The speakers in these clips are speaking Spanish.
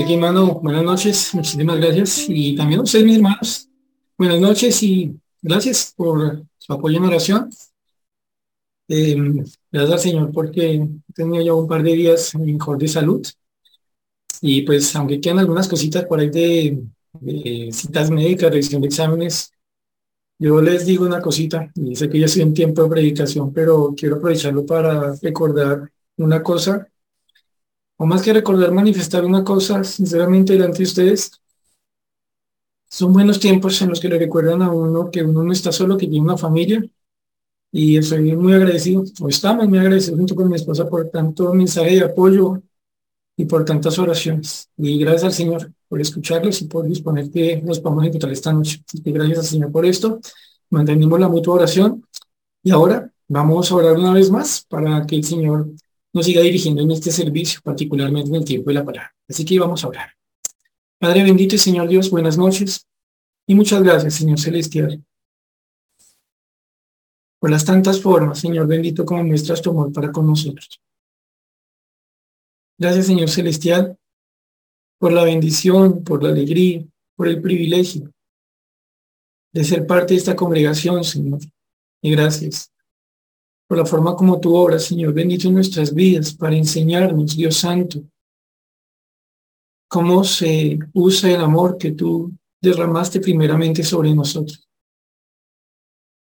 Aquí, hermano, buenas noches, muchísimas gracias. Y también a ustedes, mis hermanos, buenas noches y gracias por su apoyo en oración. Eh, gracias al Señor porque tenido ya un par de días mejor de salud. Y pues, aunque quedan algunas cositas por ahí de, de citas médicas, revisión de exámenes, yo les digo una cosita, y sé que ya estoy en tiempo de predicación, pero quiero aprovecharlo para recordar una cosa o más que recordar, manifestar una cosa, sinceramente, delante de ustedes, son buenos tiempos en los que le recuerdan a uno que uno no está solo, que tiene una familia. Y estoy muy agradecido, o estamos muy agradecidos junto con mi esposa por tanto mensaje de apoyo y por tantas oraciones. Y gracias al Señor por escucharlos y por disponer que nos a encontrar esta noche. Que gracias al Señor por esto. Mantenimos la mutua oración. Y ahora vamos a orar una vez más para que el Señor nos siga dirigiendo en este servicio, particularmente en el tiempo de la palabra. Así que vamos a orar. Padre bendito y Señor Dios, buenas noches y muchas gracias, Señor Celestial, por las tantas formas, Señor bendito, como muestras tu amor para con nosotros. Gracias, Señor Celestial, por la bendición, por la alegría, por el privilegio de ser parte de esta congregación, Señor. Y gracias por la forma como tú obras, Señor. Bendito nuestras vidas para enseñarnos, Dios Santo, cómo se usa el amor que tú derramaste primeramente sobre nosotros.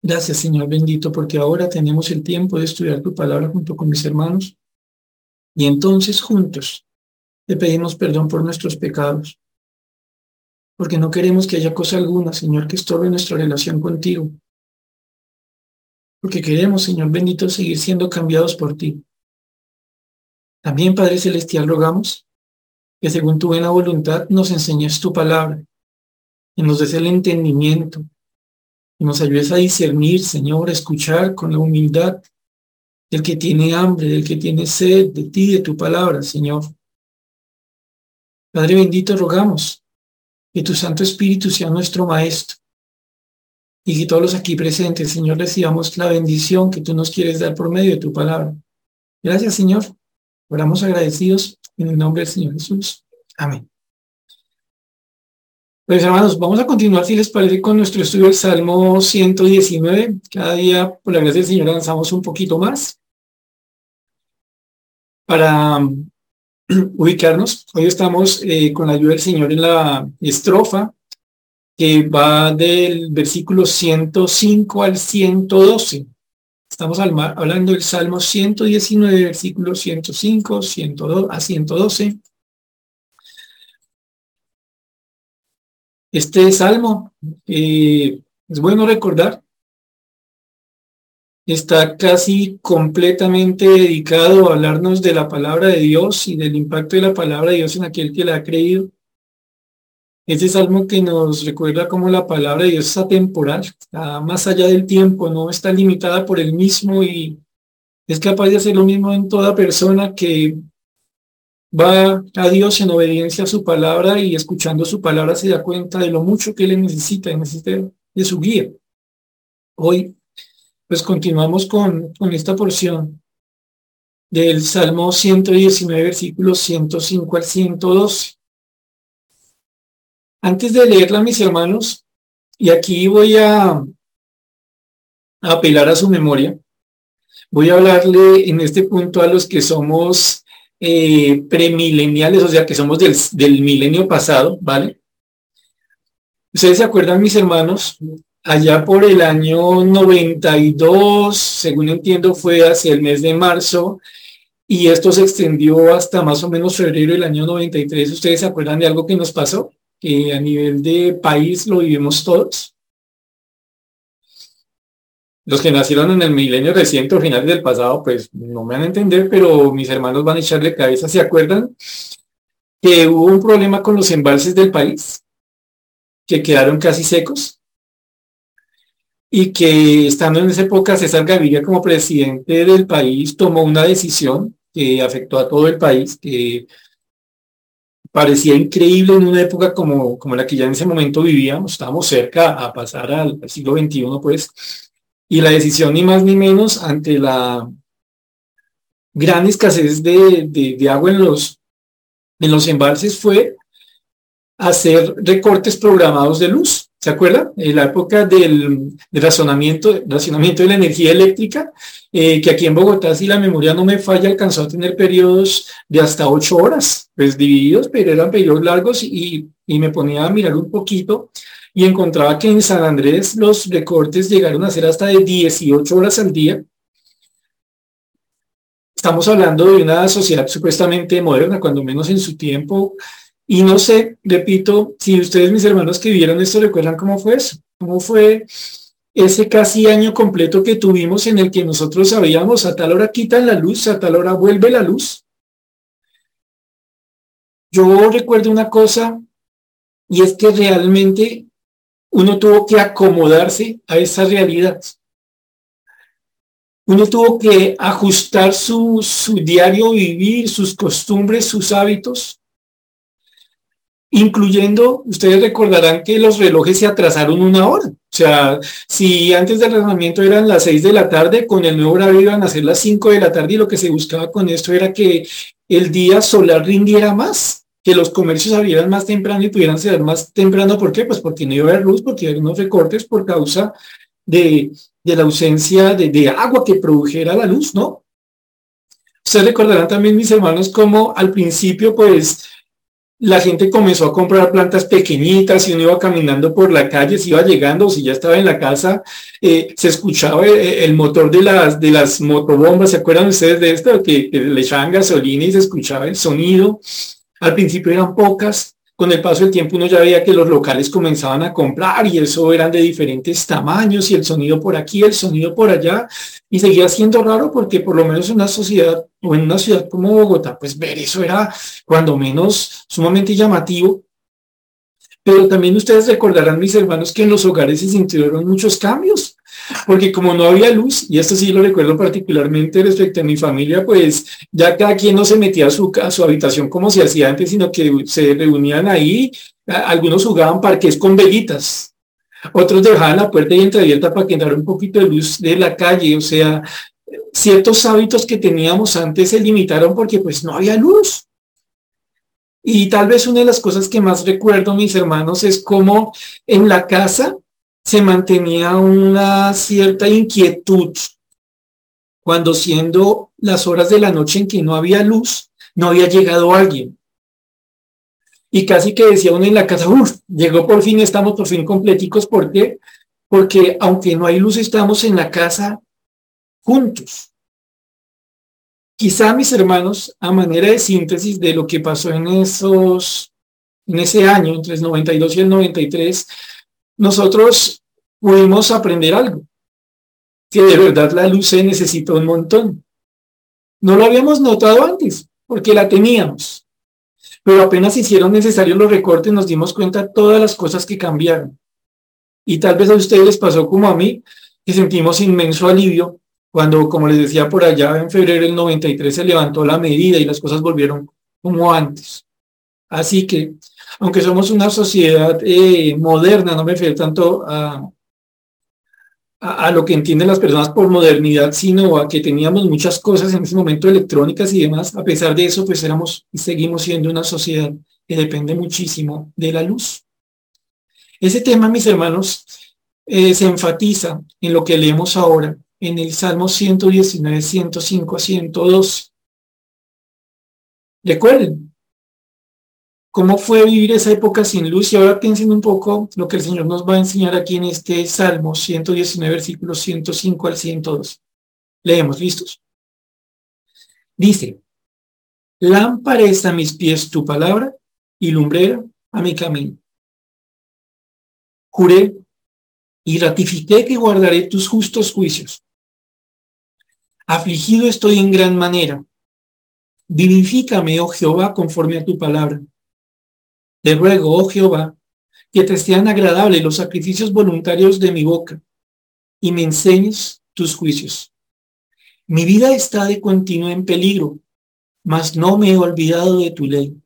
Gracias, Señor bendito, porque ahora tenemos el tiempo de estudiar tu palabra junto con mis hermanos y entonces juntos te pedimos perdón por nuestros pecados, porque no queremos que haya cosa alguna, Señor, que estorbe nuestra relación contigo porque queremos, Señor bendito, seguir siendo cambiados por ti. También, Padre Celestial, rogamos que según tu buena voluntad nos enseñes tu palabra y nos des el entendimiento y nos ayudes a discernir, Señor, a escuchar con la humildad del que tiene hambre, del que tiene sed de ti, de tu palabra, Señor. Padre bendito, rogamos que tu Santo Espíritu sea nuestro Maestro y que todos los aquí presentes, Señor, recibamos la bendición que tú nos quieres dar por medio de tu palabra. Gracias, Señor. Oramos agradecidos en el nombre del Señor Jesús. Amén. Pues hermanos, vamos a continuar, si les parece, con nuestro estudio del Salmo 119. Cada día, por la gracia del Señor, avanzamos un poquito más. Para um, ubicarnos, hoy estamos eh, con la ayuda del Señor en la estrofa que va del versículo 105 al 112. Estamos hablando del Salmo 119, versículo 105 102, a 112. Este salmo, eh, es bueno recordar, está casi completamente dedicado a hablarnos de la palabra de Dios y del impacto de la palabra de Dios en aquel que la ha creído. Ese salmo que nos recuerda cómo la palabra de Dios es atemporal, más allá del tiempo, no está limitada por el mismo y es capaz de hacer lo mismo en toda persona que va a Dios en obediencia a su palabra y escuchando su palabra se da cuenta de lo mucho que le necesita necesita de su guía. Hoy, pues continuamos con, con esta porción del Salmo 119, versículos 105 al 112. Antes de leerla, mis hermanos, y aquí voy a, apelar a su memoria, voy a hablarle en este punto a los que somos eh, premileniales, o sea, que somos del, del milenio pasado, ¿vale? Ustedes se acuerdan, mis hermanos, allá por el año 92, según entiendo, fue hacia el mes de marzo, y esto se extendió hasta más o menos febrero del año 93. ¿Ustedes se acuerdan de algo que nos pasó? Que a nivel de país lo vivimos todos. Los que nacieron en el milenio reciente o finales del pasado, pues no me van a entender, pero mis hermanos van a echarle cabeza. ¿Se acuerdan que hubo un problema con los embalses del país? Que quedaron casi secos. Y que estando en esa época César Gaviria como presidente del país tomó una decisión que afectó a todo el país, que parecía increíble en una época como, como la que ya en ese momento vivíamos, estábamos cerca a pasar al, siglo XXI, pues, y la decisión ni más ni menos ante la gran escasez de, de, agua en los, en los embalses fue hacer recortes programados de luz. ¿Se acuerda? En la época del, razonamiento, racionamiento de la energía eléctrica, eh, que aquí en Bogotá, si la memoria no me falla, alcanzó a tener periodos de hasta ocho horas, pues divididos, pero eran periodos largos y me ponía a mirar un poquito y encontraba que en San Andrés los recortes llegaron a ser hasta de 18 horas al día. Estamos hablando de una sociedad supuestamente moderna, cuando menos en su tiempo, y no sé, repito, si ustedes, mis hermanos que vieron esto, recuerdan cómo fue eso, cómo fue ese casi año completo que tuvimos en el que nosotros sabíamos a tal hora quitan la luz, a tal hora vuelve la luz. Yo recuerdo una cosa y es que realmente uno tuvo que acomodarse a esa realidad. Uno tuvo que ajustar su, su diario vivir, sus costumbres, sus hábitos incluyendo, ustedes recordarán que los relojes se atrasaron una hora. O sea, si antes del lanzamiento eran las seis de la tarde, con el nuevo horario iban a ser las cinco de la tarde y lo que se buscaba con esto era que el día solar rindiera más, que los comercios abrieran más temprano y pudieran ser más temprano. ¿Por qué? Pues porque no iba a haber luz, porque había unos recortes por causa de, de la ausencia de, de agua que produjera la luz, ¿no? Ustedes recordarán también, mis hermanos, como al principio, pues, la gente comenzó a comprar plantas pequeñitas y uno iba caminando por la calle, se iba llegando, si ya estaba en la casa, eh, se escuchaba eh, el, motor de las, de las motobombas, ¿se acuerdan ustedes de esto? Que, que le echaban gasolina y se escuchaba el sonido. Al principio eran pocas, con el paso del tiempo uno ya veía que los locales comenzaban a comprar y eso eran de diferentes tamaños y el sonido por aquí, el sonido por allá y seguía siendo raro porque por lo menos en una sociedad o en una ciudad como Bogotá, pues ver eso era cuando menos sumamente llamativo. Pero también ustedes recordarán, mis hermanos, que en los hogares se sintieron muchos cambios porque como no había luz, y esto sí lo recuerdo particularmente respecto a mi familia, pues ya cada quien no se metía a su, a su habitación como se hacía antes, sino que se reunían ahí, algunos jugaban parques con velitas, otros dejaban la puerta y entreabierta para que entrara un poquito de luz de la calle, o sea, ciertos hábitos que teníamos antes se limitaron porque pues no había luz. Y tal vez una de las cosas que más recuerdo, mis hermanos, es cómo en la casa se mantenía una cierta inquietud cuando siendo las horas de la noche en que no había luz, no había llegado alguien. Y casi que decía uno en la casa, uff, llegó por fin, estamos por fin completicos. ¿Por qué? Porque aunque no hay luz, estamos en la casa juntos. Quizá mis hermanos, a manera de síntesis de lo que pasó en esos, en ese año, entre el 92 y el 93, nosotros pudimos aprender algo, que de verdad la luz se necesita un montón. No lo habíamos notado antes, porque la teníamos, pero apenas hicieron necesarios los recortes nos dimos cuenta de todas las cosas que cambiaron. Y tal vez a ustedes les pasó como a mí, que sentimos inmenso alivio cuando, como les decía por allá, en febrero del 93 se levantó la medida y las cosas volvieron como antes. Así que aunque somos una sociedad eh, moderna, no me refiero tanto a, lo que entienden las personas por modernidad, sino a que teníamos muchas cosas en ese momento electrónicas y demás. A pesar de eso, pues éramos y seguimos siendo una sociedad que depende muchísimo de la luz. Ese tema, mis hermanos, eh, se enfatiza en lo que leemos ahora en el Salmo 119, 105 a 102. Recuerden, cómo fue vivir esa época sin luz y ahora piensen un poco lo que el Señor nos va a enseñar aquí en este Salmo 119, versículos 105 al 102. Leemos, ¿listos? Dice, lámpara es a mis pies tu palabra y lumbrera a mi camino. Juré y ratifiqué que guardaré tus justos juicios. Afligido estoy en gran manera. Vivifícame, oh Jehová, conforme a tu palabra. Te ruego, oh Jehová, que te sean agradables los sacrificios voluntarios de mi boca y me enseñes tus juicios. Mi vida está de continuo en peligro, mas no me he olvidado de tu ley.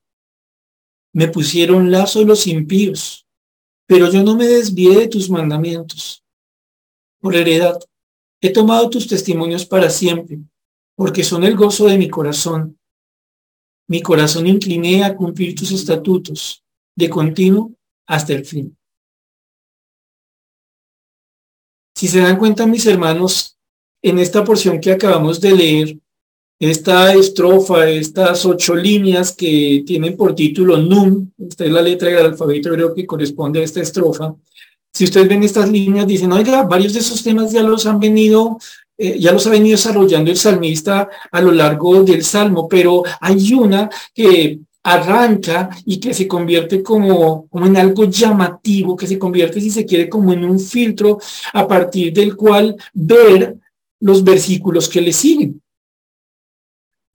Me pusieron lazo los impíos, pero yo no me desvié de tus mandamientos. Por heredad, he tomado tus testimonios para siempre, porque son el gozo de mi corazón. Mi corazón incliné a cumplir tus estatutos de continuo hasta el fin. Si se dan cuenta, mis hermanos, en esta porción que acabamos de leer, esta estrofa, estas ocho líneas que tienen por título Num, esta es la letra del alfabeto hebreo que corresponde a esta estrofa. Si ustedes ven estas líneas, dicen, oiga, varios de esos temas ya los han venido, eh, ya los ha venido desarrollando el salmista a lo largo del salmo, pero hay una que arranca y que se convierte como, como en algo llamativo, que se convierte, si se quiere, como en un filtro a partir del cual ver los versículos que le siguen.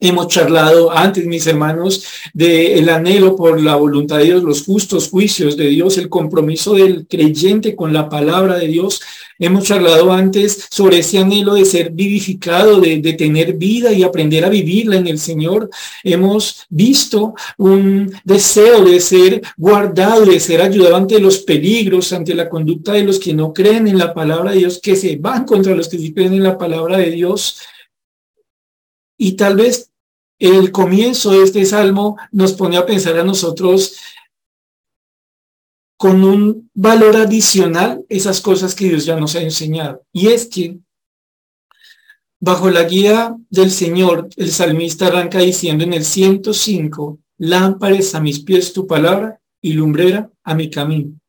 Hemos charlado antes, mis hermanos, del el anhelo por la voluntad de Dios, los justos juicios de Dios, el compromiso del creyente con la palabra de Dios. Hemos charlado antes sobre ese anhelo de ser vivificado, de, de tener vida y aprender a vivirla en el Señor. Hemos visto un deseo de ser guardado, de ser ayudado ante los peligros, ante la conducta de los que no creen en la palabra de Dios, que se van contra los que sí creen en la palabra de Dios. Y tal vez el comienzo de este salmo nos pone a pensar a nosotros con un valor adicional esas cosas que Dios ya nos ha enseñado. Y es que bajo la guía del Señor, el salmista arranca diciendo en el 105, lámparas a mis pies tu palabra y lumbrera a mi camino.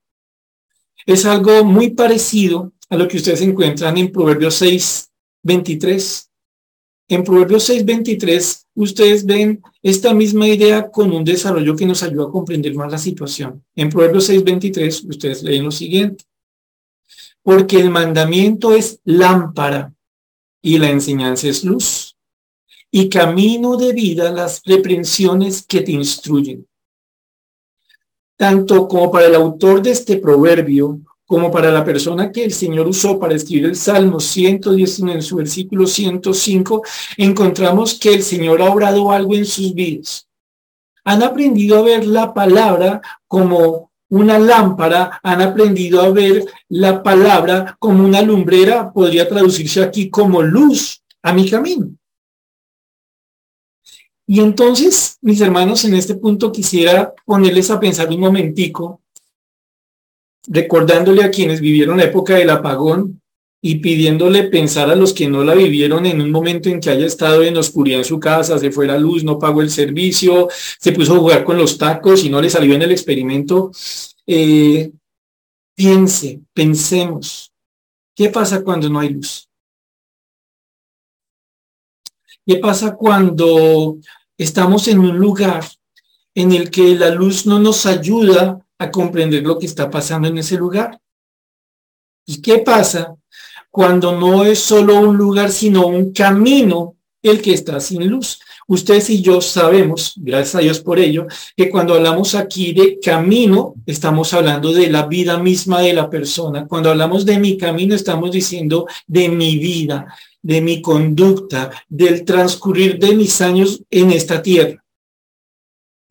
Es algo muy parecido a lo que ustedes encuentran en Proverbios 6, 23 en Proverbios 6:23, ustedes ven esta misma idea con un desarrollo que nos ayuda a comprender más la situación. En Proverbios 6:23, ustedes leen lo siguiente. Porque el mandamiento es lámpara y la enseñanza es luz y camino de vida las reprensiones que te instruyen. Tanto como para el autor de este proverbio como para la persona que el Señor usó para escribir el Salmo 119 en su versículo 105, encontramos que el Señor ha obrado algo en sus vidas. Han aprendido a ver la palabra como una lámpara, han aprendido a ver la palabra como una lumbrera, podría traducirse aquí como luz a mi camino. Y entonces, mis hermanos, en este punto quisiera ponerles a pensar un momentico recordándole a quienes vivieron la época del apagón y pidiéndole pensar a los que no la vivieron en un momento en que haya estado en oscuridad en su casa, se fue la luz, no pagó el servicio, se puso a jugar con los tacos y no le salió en el experimento. Eh, piense, pensemos, ¿qué pasa cuando no hay luz? ¿Qué pasa cuando estamos en un lugar en el que la luz no nos ayuda a comprender lo que está pasando en ese lugar. ¿Y qué pasa cuando no es solo un lugar, sino un camino el que está sin luz? Ustedes y yo sabemos, gracias a Dios por ello, que cuando hablamos aquí de camino, estamos hablando de la vida misma de la persona. Cuando hablamos de mi camino, estamos diciendo de mi vida, de mi conducta, del transcurrir de mis años en esta tierra.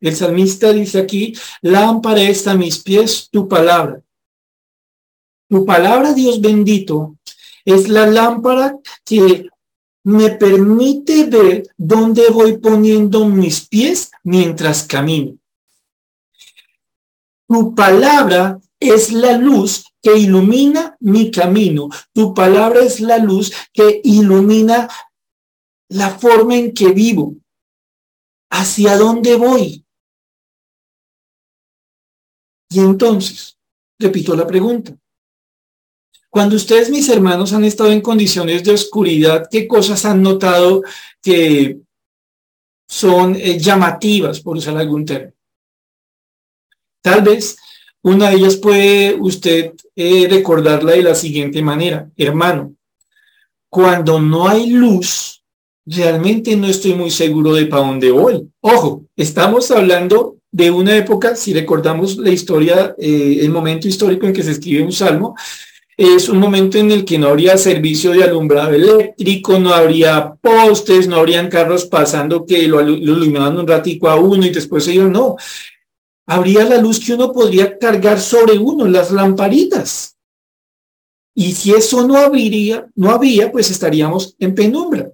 El salmista dice aquí, lámpara está a mis pies tu palabra. Tu palabra, Dios bendito, es la lámpara que me permite ver dónde voy poniendo mis pies mientras camino. Tu palabra es la luz que ilumina mi camino. Tu palabra es la luz que ilumina la forma en que vivo. ¿Hacia dónde voy? Y entonces, repito la pregunta. Cuando ustedes, mis hermanos, han estado en condiciones de oscuridad, ¿qué cosas han notado que son eh, llamativas, por usar algún término? Tal vez una de ellas puede usted eh, recordarla de la siguiente manera. Hermano, cuando no hay luz, realmente no estoy muy seguro de para dónde voy. Ojo, estamos hablando de una época, si recordamos la historia, eh, el momento histórico en que se escribe un salmo, es un momento en el que no habría servicio de alumbrado eléctrico, no habría postes, no habrían carros pasando que lo, iluminaban un ratico a uno y después se iban, no. Habría la luz que uno podría cargar sobre uno, las lamparitas. Y si eso no habría, no había, pues estaríamos en penumbra.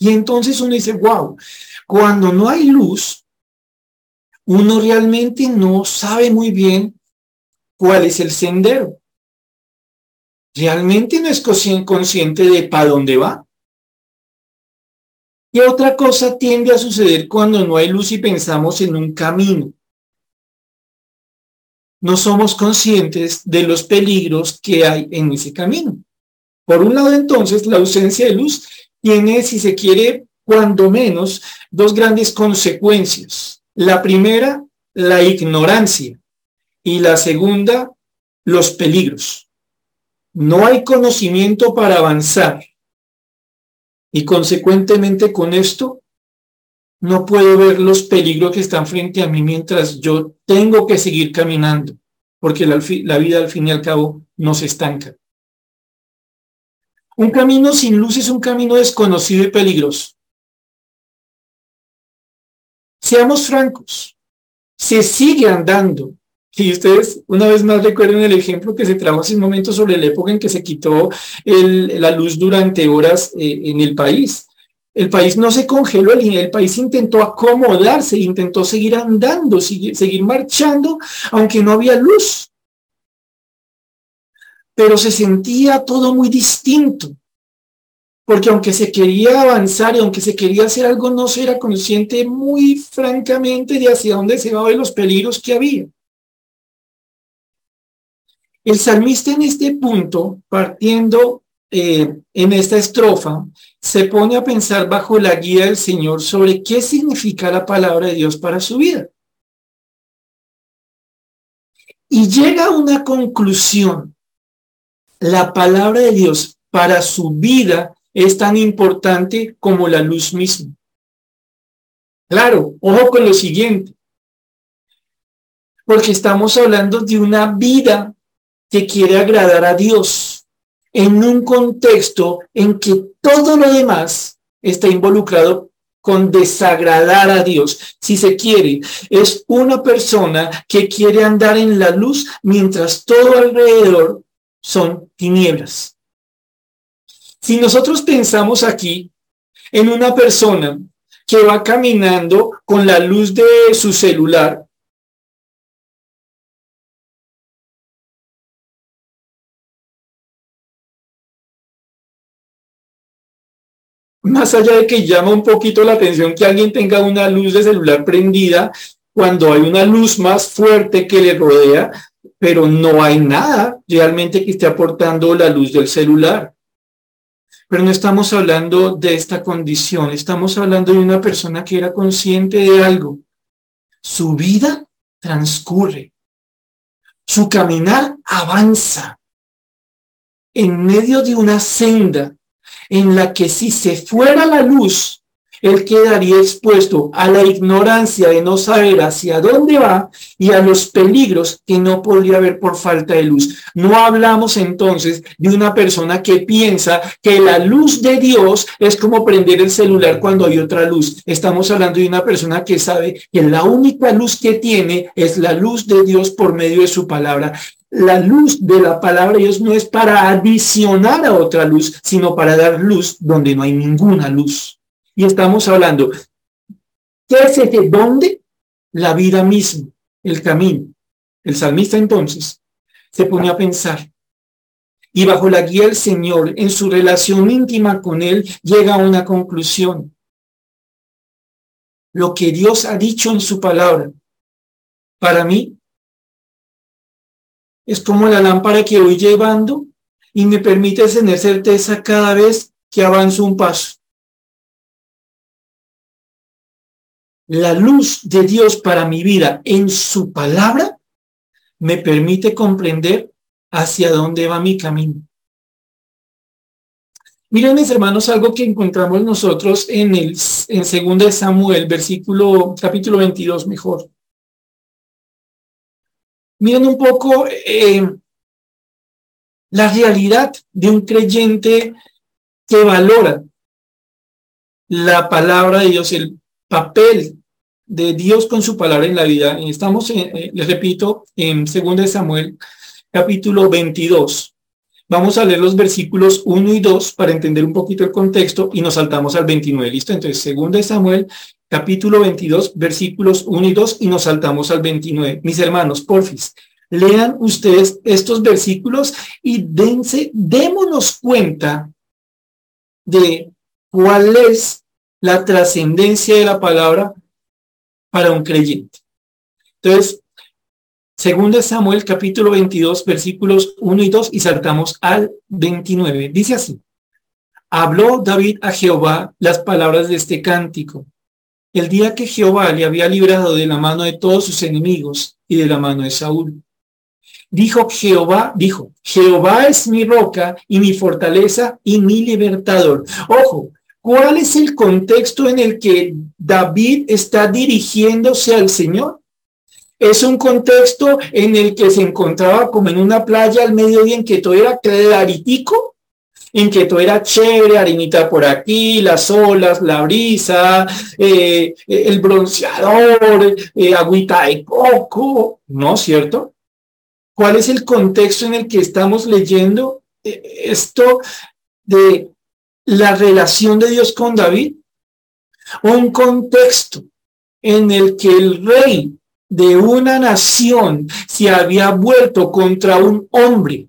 Y entonces uno dice, wow, cuando no hay luz, uno realmente no sabe muy bien cuál es el sendero. Realmente no es consciente de para dónde va. Y otra cosa tiende a suceder cuando no hay luz y pensamos en un camino. No somos conscientes de los peligros que hay en ese camino. Por un lado, entonces, la ausencia de luz tiene, si se quiere, cuando menos, dos grandes consecuencias. La primera, la ignorancia. Y la segunda, los peligros. No hay conocimiento para avanzar. Y consecuentemente con esto, no puedo ver los peligros que están frente a mí mientras yo tengo que seguir caminando, porque la, vida al fin y al cabo no se estanca. Un camino sin luz es un camino desconocido y peligroso. Seamos francos, se sigue andando. Y ustedes una vez más recuerden el ejemplo que se trajo hace un momento sobre la época en que se quitó la luz durante horas eh, en el país. El país no se congeló, el, país intentó acomodarse, intentó seguir andando, seguir marchando, aunque no había luz pero se sentía todo muy distinto. Porque aunque se quería avanzar y aunque se quería hacer algo, no se era consciente muy francamente de hacia dónde se iba y los peligros que había. El salmista en este punto, partiendo eh, en esta estrofa, se pone a pensar bajo la guía del Señor sobre qué significa la palabra de Dios para su vida. Y llega a una conclusión la palabra de Dios para su vida es tan importante como la luz misma. Claro, ojo con lo siguiente, porque estamos hablando de una vida que quiere agradar a Dios en un contexto en que todo lo demás está involucrado con desagradar a Dios. Si se quiere, es una persona que quiere andar en la luz mientras todo alrededor son tinieblas. Si nosotros pensamos aquí en una persona que va caminando con la luz de su celular, más allá de que llama un poquito la atención que alguien tenga una luz de celular prendida, cuando hay una luz más fuerte que le rodea, pero no hay nada realmente que esté aportando la luz del celular. Pero no estamos hablando de esta condición, estamos hablando de una persona que era consciente de algo. Su vida transcurre, su caminar avanza en medio de una senda en la que si se fuera la luz, él quedaría expuesto a la ignorancia de no saber hacia dónde va y a los peligros que no podría ver por falta de luz. No hablamos entonces de una persona que piensa que la luz de Dios es como prender el celular cuando hay otra luz. Estamos hablando de una persona que sabe que la única luz que tiene es la luz de Dios por medio de su palabra la luz de la palabra de Dios no es para adicionar a otra luz, sino para dar luz donde no hay ninguna luz. Y estamos hablando, ¿qué es ese dónde? La vida misma, el camino. El salmista entonces se pone a pensar y bajo la guía del Señor, en su relación íntima con Él, llega a una conclusión. Lo que Dios ha dicho en su palabra, para mí, es como la lámpara que voy llevando y me permite tener certeza cada vez que avanzo un paso. La luz de Dios para mi vida en su palabra me permite comprender hacia dónde va mi camino. Miren, mis hermanos, algo que encontramos nosotros en el en 2 Samuel, versículo, capítulo 22, mejor. Miren un poco eh, la realidad de un creyente que valora la palabra de Dios, el papel de Dios con su palabra en la vida. Estamos, eh, les repito, en 2 Samuel, capítulo 22. Vamos a leer los versículos 1 y 2 para entender un poquito el contexto y nos saltamos al 29. ¿Listo? Entonces, 2 Samuel, capítulo 22, versículos 1 y 2 y nos saltamos al 29. Mis hermanos, porfis, lean ustedes estos versículos y dense, démonos cuenta de cuál es la trascendencia de la palabra para un creyente. Entonces, Segunda Samuel capítulo 22 versículos 1 y 2 y saltamos al 29. Dice así, habló David a Jehová las palabras de este cántico. El día que Jehová le había librado de la mano de todos sus enemigos y de la mano de Saúl. Dijo Jehová, dijo, Jehová es mi roca y mi fortaleza y mi libertador. Ojo, ¿cuál es el contexto en el que David está dirigiéndose al Señor? Es un contexto en el que se encontraba como en una playa al mediodía en que todo era claritico, en que todo era chévere, harinita por aquí, las olas, la brisa, eh, el bronceador, eh, agüita de coco, ¿no es cierto? ¿Cuál es el contexto en el que estamos leyendo eh, esto de la relación de Dios con David? Un contexto en el que el rey de una nación se había vuelto contra un hombre.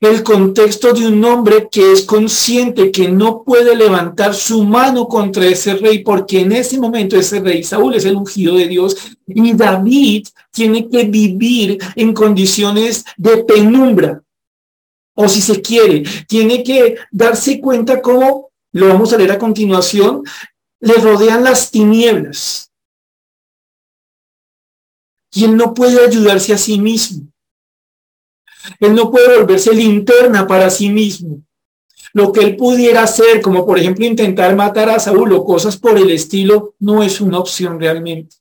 El contexto de un hombre que es consciente que no puede levantar su mano contra ese rey porque en ese momento ese rey Saúl es el ungido de Dios y David tiene que vivir en condiciones de penumbra. O si se quiere, tiene que darse cuenta cómo, lo vamos a leer a continuación, le rodean las tinieblas. Y él no puede ayudarse a sí mismo. Él no puede volverse linterna para sí mismo. Lo que él pudiera hacer, como por ejemplo intentar matar a Saúl o cosas por el estilo, no es una opción realmente.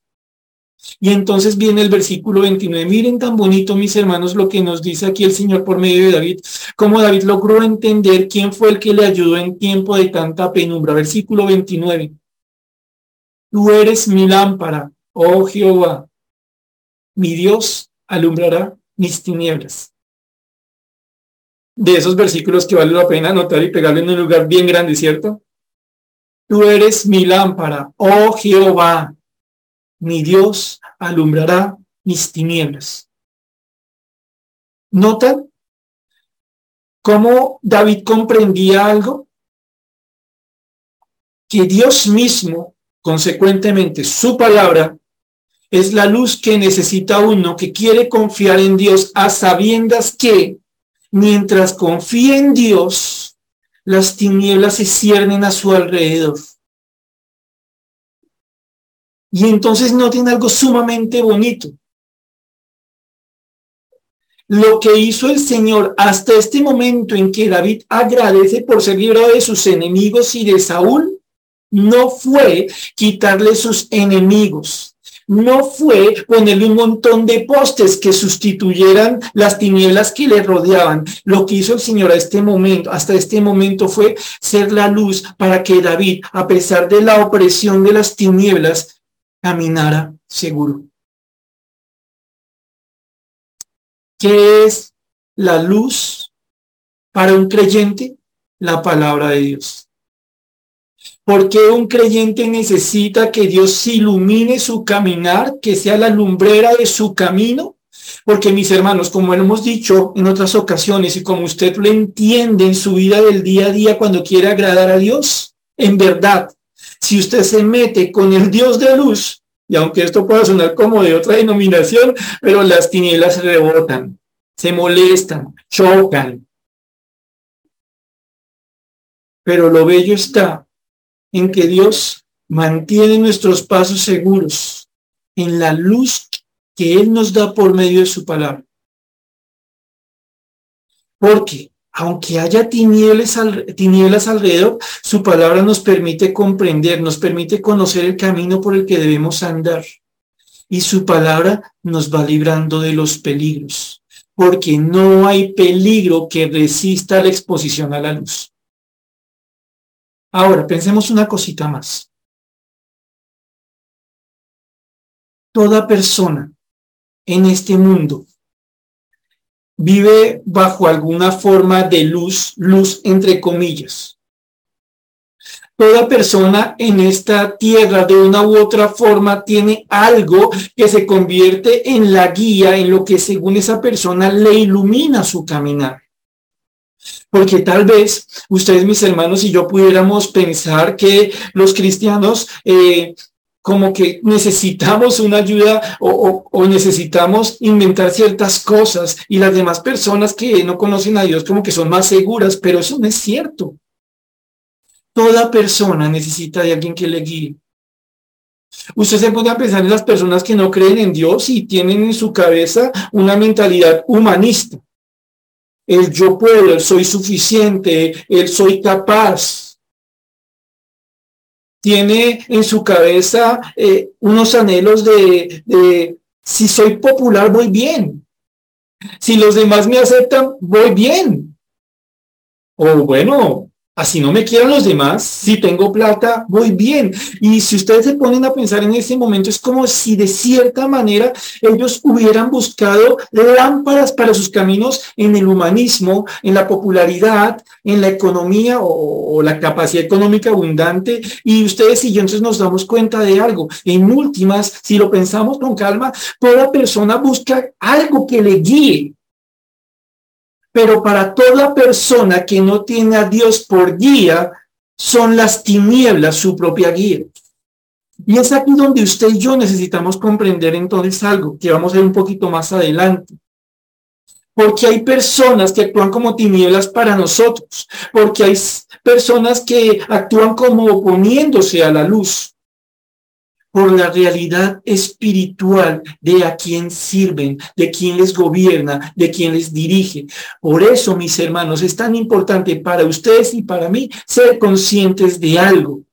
Y entonces viene el versículo 29. Miren tan bonito, mis hermanos, lo que nos dice aquí el Señor por medio de David, cómo David logró entender quién fue el que le ayudó en tiempo de tanta penumbra. Versículo 29. Tú eres mi lámpara, oh Jehová. Mi Dios alumbrará mis tinieblas. De esos versículos que vale la pena anotar y pegarle en un lugar bien grande, ¿cierto? Tú eres mi lámpara, oh Jehová. Mi Dios alumbrará mis tinieblas. ¿Notan cómo David comprendía algo? Que Dios mismo Consecuentemente, su palabra es la luz que necesita uno que quiere confiar en Dios a sabiendas que mientras confía en Dios, las tinieblas se ciernen a su alrededor. Y entonces noten algo sumamente bonito. Lo que hizo el Señor hasta este momento en que David agradece por ser librado de sus enemigos y de Saúl, no fue quitarle sus enemigos, no fue ponerle un montón de postes que sustituyeran las tinieblas que le rodeaban. Lo que hizo el Señor a este momento, hasta este momento fue ser la luz para que David, a pesar de la opresión de las tinieblas, caminara seguro. ¿Qué es la luz para un creyente? La palabra de Dios. ¿Por qué un creyente necesita que Dios ilumine su caminar, que sea la lumbrera de su camino? Porque mis hermanos, como hemos dicho en otras ocasiones y como usted lo entiende en su vida del día a día cuando quiere agradar a Dios, en verdad, si usted se mete con el Dios de luz, y aunque esto pueda sonar como de otra denominación, pero las tinieblas rebotan, se molestan, chocan. Pero lo bello está en que Dios mantiene nuestros pasos seguros en la luz que Él nos da por medio de su palabra. Porque aunque haya tinieblas, alrededor, su palabra nos permite comprender, nos permite conocer el camino por el que debemos andar. Y su palabra nos va librando de los peligros, porque no hay peligro que resista la exposición a la luz. Ahora, pensemos una cosita más. Toda persona en este mundo vive bajo alguna forma de luz, luz entre comillas. Toda persona en esta tierra de una u otra forma tiene algo que se convierte en la guía, en lo que según esa persona le ilumina su caminar. Porque tal vez ustedes, mis hermanos, y yo pudiéramos pensar que los cristianos eh, como que necesitamos una ayuda o, necesitamos inventar ciertas cosas y las demás personas que no conocen a Dios como que son más seguras, pero eso no es cierto. Toda persona necesita de alguien que le guíe. Usted se puede pensar en las personas que no creen en Dios y tienen en su cabeza una mentalidad humanista. El yo puedo, el soy suficiente, el soy capaz. Tiene en su cabeza eh, unos anhelos de, de si soy popular, voy bien. Si los demás me aceptan, voy bien. O bueno, Así no me quieran los demás, si tengo plata, voy bien. Y si ustedes se ponen a pensar en ese momento, es como si de cierta manera ellos hubieran buscado lámparas para sus caminos en el humanismo, en la popularidad, en la economía o, la capacidad económica abundante. Y ustedes y entonces nos damos cuenta de algo. En últimas, si lo pensamos con calma, toda persona busca algo que le guíe, pero para toda persona que no tiene a Dios por guía, son las tinieblas su propia guía. Y es aquí donde usted y yo necesitamos comprender entonces algo que vamos a ver un poquito más adelante. Porque hay personas que actúan como tinieblas para nosotros, porque hay personas que actúan como oponiéndose a la luz por la realidad espiritual de a quién sirven, de quién les gobierna, de quién les dirige. Por eso, mis hermanos, es tan importante para ustedes y para mí ser conscientes de algo.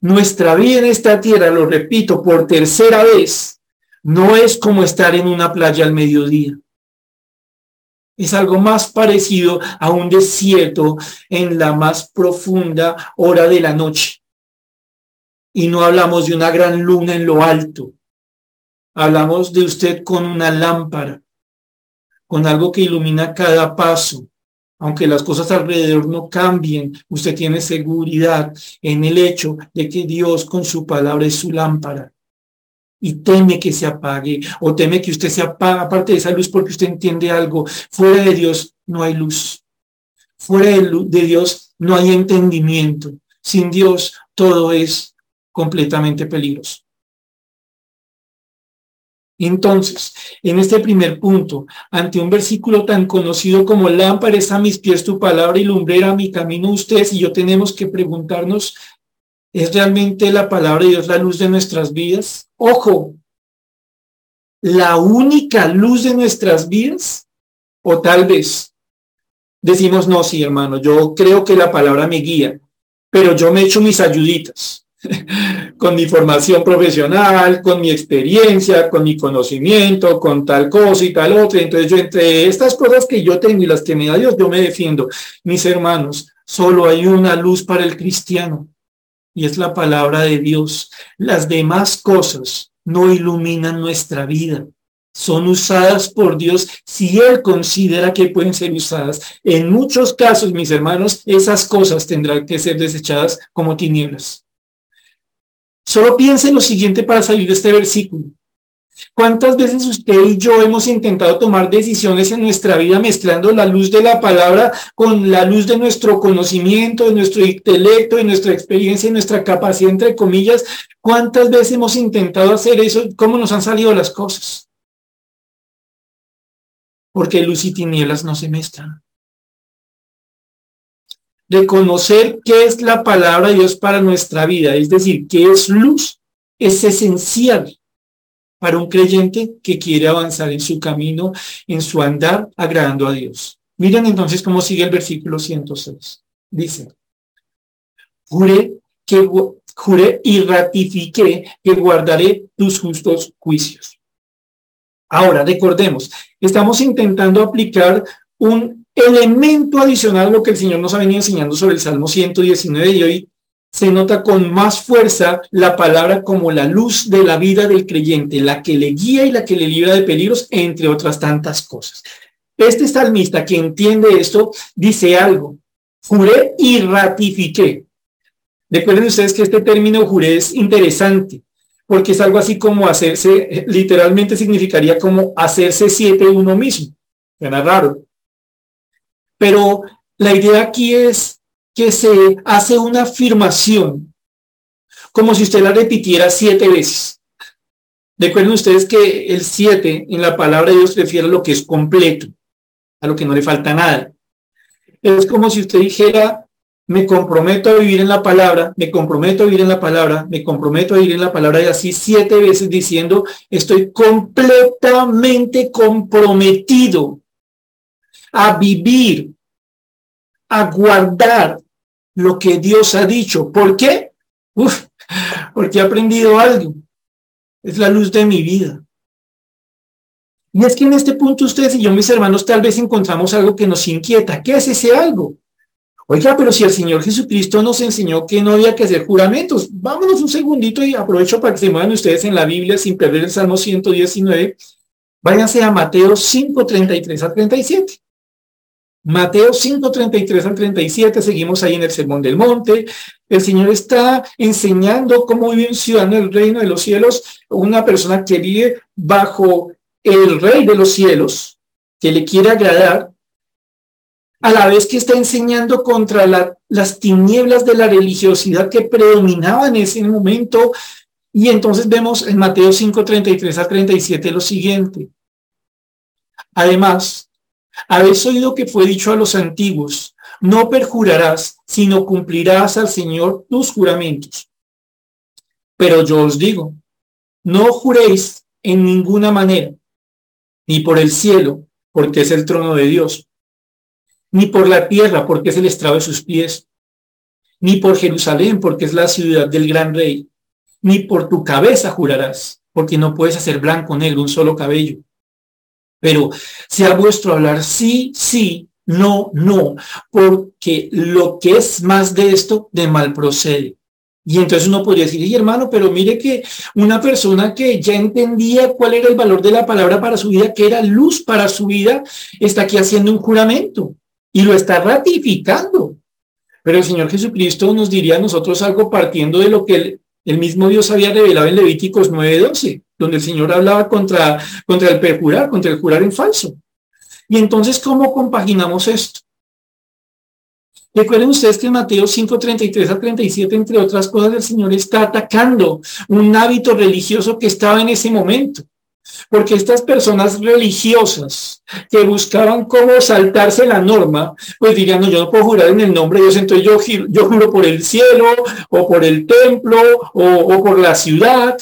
Nuestra vida en esta tierra, lo repito por tercera vez, no es como estar en una playa al mediodía. Es algo más parecido a un desierto en la más profunda hora de la noche. Y no hablamos de una gran luna en lo alto. Hablamos de usted con una lámpara, con algo que ilumina cada paso. Aunque las cosas alrededor no cambien, usted tiene seguridad en el hecho de que Dios con su palabra es su lámpara. Y teme que se apague o teme que usted se apague aparte de esa luz porque usted entiende algo. Fuera de Dios no hay luz. Fuera de Dios no hay entendimiento. Sin Dios todo es completamente peligroso. Entonces, en este primer punto, ante un versículo tan conocido como lámpara es a mis pies tu palabra y lumbrera mi camino, ustedes y yo tenemos que preguntarnos, ¿es realmente la palabra de Dios la luz de nuestras vidas? Ojo, la única luz de nuestras vidas, o tal vez decimos, no, sí, hermano, yo creo que la palabra me guía, pero yo me echo mis ayuditas. con mi formación profesional, con mi experiencia, con mi conocimiento, con tal cosa y tal otra. Entonces yo entre estas cosas que yo tengo y las que me da Dios, yo me defiendo. Mis hermanos, solo hay una luz para el cristiano y es la palabra de Dios. Las demás cosas no iluminan nuestra vida. Son usadas por Dios si Él considera que pueden ser usadas. En muchos casos, mis hermanos, esas cosas tendrán que ser desechadas como tinieblas. Solo piense lo siguiente para salir de este versículo. ¿Cuántas veces usted y yo hemos intentado tomar decisiones en nuestra vida mezclando la luz de la palabra con la luz de nuestro conocimiento, de nuestro intelecto, de nuestra experiencia, de nuestra capacidad, entre comillas? ¿Cuántas veces hemos intentado hacer eso? ¿Cómo nos han salido las cosas? Porque luz y tinieblas no se mezclan de conocer qué es la palabra de Dios para nuestra vida, es decir, qué es luz, es esencial para un creyente que quiere avanzar en su camino, en su andar, agradando a Dios. Miren entonces cómo sigue el versículo 106. Dice, juré, que, juré y ratifiqué que guardaré tus justos juicios. Ahora, recordemos, estamos intentando aplicar un elemento adicional a lo que el Señor nos ha venido enseñando sobre el Salmo 119 y hoy se nota con más fuerza la palabra como la luz de la vida del creyente, la que le guía y la que le libra de peligros, entre otras tantas cosas. Este salmista que entiende esto dice algo, juré y ratifiqué. Recuerden ustedes que este término juré es interesante, porque es algo así como hacerse, literalmente significaría como hacerse siete uno mismo. Suena raro. Pero la idea aquí es que se hace una afirmación como si usted la repitiera siete veces. Recuerden ustedes que el siete en la palabra de Dios refiere a lo que es completo, a lo que no le falta nada. Es como si usted dijera, me comprometo a vivir en la palabra, me comprometo a vivir en la palabra, me comprometo a vivir en la palabra y así siete veces diciendo, estoy completamente comprometido a vivir, a guardar lo que Dios ha dicho. ¿Por qué? Porque he aprendido algo. Es la luz de mi vida. Y es que en este punto ustedes y yo, mis hermanos, tal vez encontramos algo que nos inquieta. ¿Qué es ese algo? Oiga, pero si el Señor Jesucristo nos enseñó que no había que hacer juramentos, vámonos un segundito y aprovecho para que se muevan ustedes en la Biblia sin perder el Salmo 119. Váyanse a Mateo 5, 33 a 37. Mateo 5, 33 al 37, seguimos ahí en el Sermón del Monte. El Señor está enseñando cómo vive un ciudadano del reino de los cielos, una persona que vive bajo el rey de los cielos, que le quiere agradar, a la vez que está enseñando contra las tinieblas de la religiosidad que predominaban en ese momento. Y entonces vemos en Mateo 5, 33 a 37 lo siguiente. Además, habéis oído que fue dicho a los antiguos, no perjurarás, sino cumplirás al Señor tus juramentos. Pero yo os digo, no juréis en ninguna manera, ni por el cielo, porque es el trono de Dios, ni por la tierra, porque es el estrado de sus pies, ni por Jerusalén, porque es la ciudad del gran rey, ni por tu cabeza jurarás, porque no puedes hacer blanco negro un solo cabello pero sea vuestro hablar sí, sí, no, no, porque lo que es más de esto, de mal procede. Y entonces uno podría decir, hermano, pero mire que una persona que ya entendía cuál era el valor de la palabra para su vida, que era luz para su vida, está aquí haciendo un juramento y lo está ratificando. Pero el Señor Jesucristo nos diría a nosotros algo partiendo de lo que el, mismo Dios había revelado en Levíticos 9:12 donde el Señor hablaba contra, contra el perjurar, contra el jurar en falso. Y entonces, ¿cómo compaginamos esto? Recuerden ustedes que en Mateo 5, 33 a 37, entre otras cosas, el Señor está atacando un hábito religioso que estaba en ese momento. Porque estas personas religiosas que buscaban cómo saltarse la norma, pues dirían, no, yo no puedo jurar en el nombre de Dios, entonces yo, yo juro por el cielo, o por el templo, o, o por la ciudad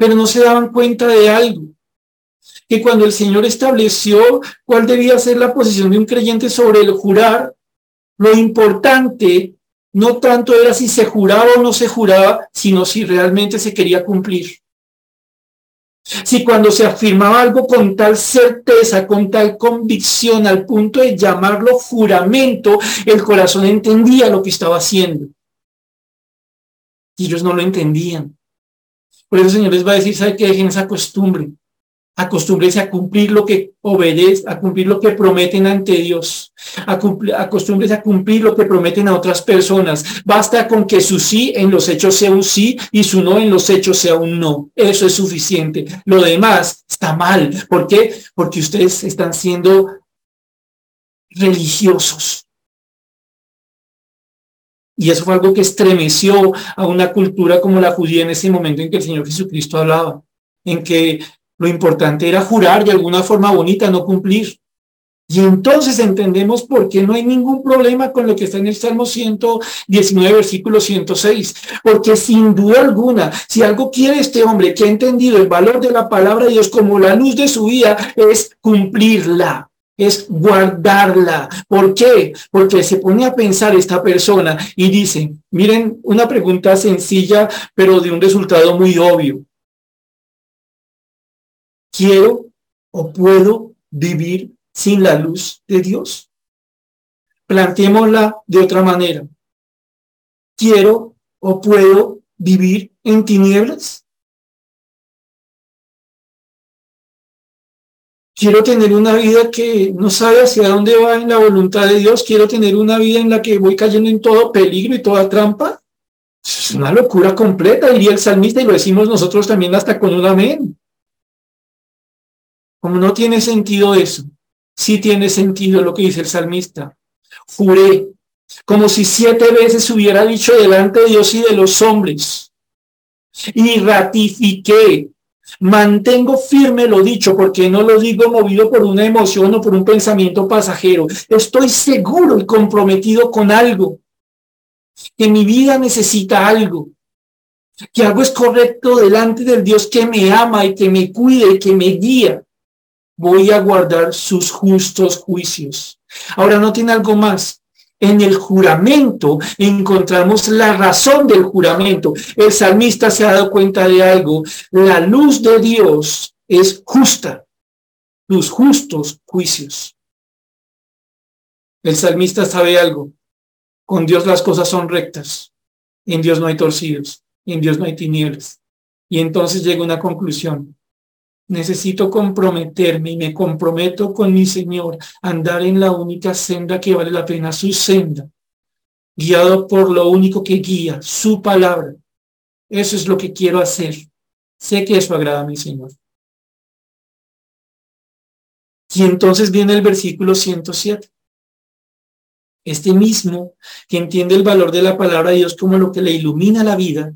pero no se daban cuenta de algo, que cuando el Señor estableció cuál debía ser la posición de un creyente sobre el jurar, lo importante no tanto era si se juraba o no se juraba, sino si realmente se quería cumplir. Si cuando se afirmaba algo con tal certeza, con tal convicción, al punto de llamarlo juramento, el corazón entendía lo que estaba haciendo. Y ellos no lo entendían. Por eso el Señor les va a decir, ¿sabe que dejen esa costumbre? Acostúmbrense a cumplir lo que obedecen, a cumplir lo que prometen ante Dios. Acostúmbrense a cumplir lo que prometen a otras personas. Basta con que su sí en los hechos sea un sí y su no en los hechos sea un no. Eso es suficiente. Lo demás está mal. ¿Por qué? Porque ustedes están siendo religiosos. Y eso fue algo que estremeció a una cultura como la judía en ese momento en que el Señor Jesucristo hablaba, en que lo importante era jurar de alguna forma bonita, no cumplir. Y entonces entendemos por qué no hay ningún problema con lo que está en el Salmo 119, versículo 106. Porque sin duda alguna, si algo quiere este hombre que ha entendido el valor de la palabra de Dios como la luz de su vida, es cumplirla es guardarla. ¿Por qué? Porque se pone a pensar esta persona y dice, miren, una pregunta sencilla, pero de un resultado muy obvio. ¿Quiero o puedo vivir sin la luz de Dios? Planteémosla de otra manera. ¿Quiero o puedo vivir en tinieblas? Quiero tener una vida que no sabe hacia dónde va en la voluntad de Dios. Quiero tener una vida en la que voy cayendo en todo peligro y toda trampa. Es una locura completa, diría el salmista, y lo decimos nosotros también hasta con un amén. Como no tiene sentido eso, sí tiene sentido lo que dice el salmista. Juré, como si siete veces hubiera dicho delante de Dios y de los hombres, y ratifiqué Mantengo firme lo dicho porque no lo digo movido por una emoción o por un pensamiento pasajero. Estoy seguro y comprometido con algo. Que mi vida necesita algo. Que algo es correcto delante del Dios que me ama y que me cuide y que me guía. Voy a guardar sus justos juicios. Ahora no tiene algo más. En el juramento encontramos la razón del juramento. El salmista se ha dado cuenta de algo. La luz de Dios es justa. Los justos juicios. El salmista sabe algo. Con Dios las cosas son rectas. En Dios no hay torcidos. En Dios no hay tinieblas. Y entonces llega una conclusión. Necesito comprometerme y me comprometo con mi Señor andar en la única senda que vale la pena, su senda, guiado por lo único que guía, su palabra. Eso es lo que quiero hacer. Sé que eso agrada a mi Señor. Y entonces viene el versículo 107. Este mismo que entiende el valor de la palabra de Dios como lo que le ilumina la vida,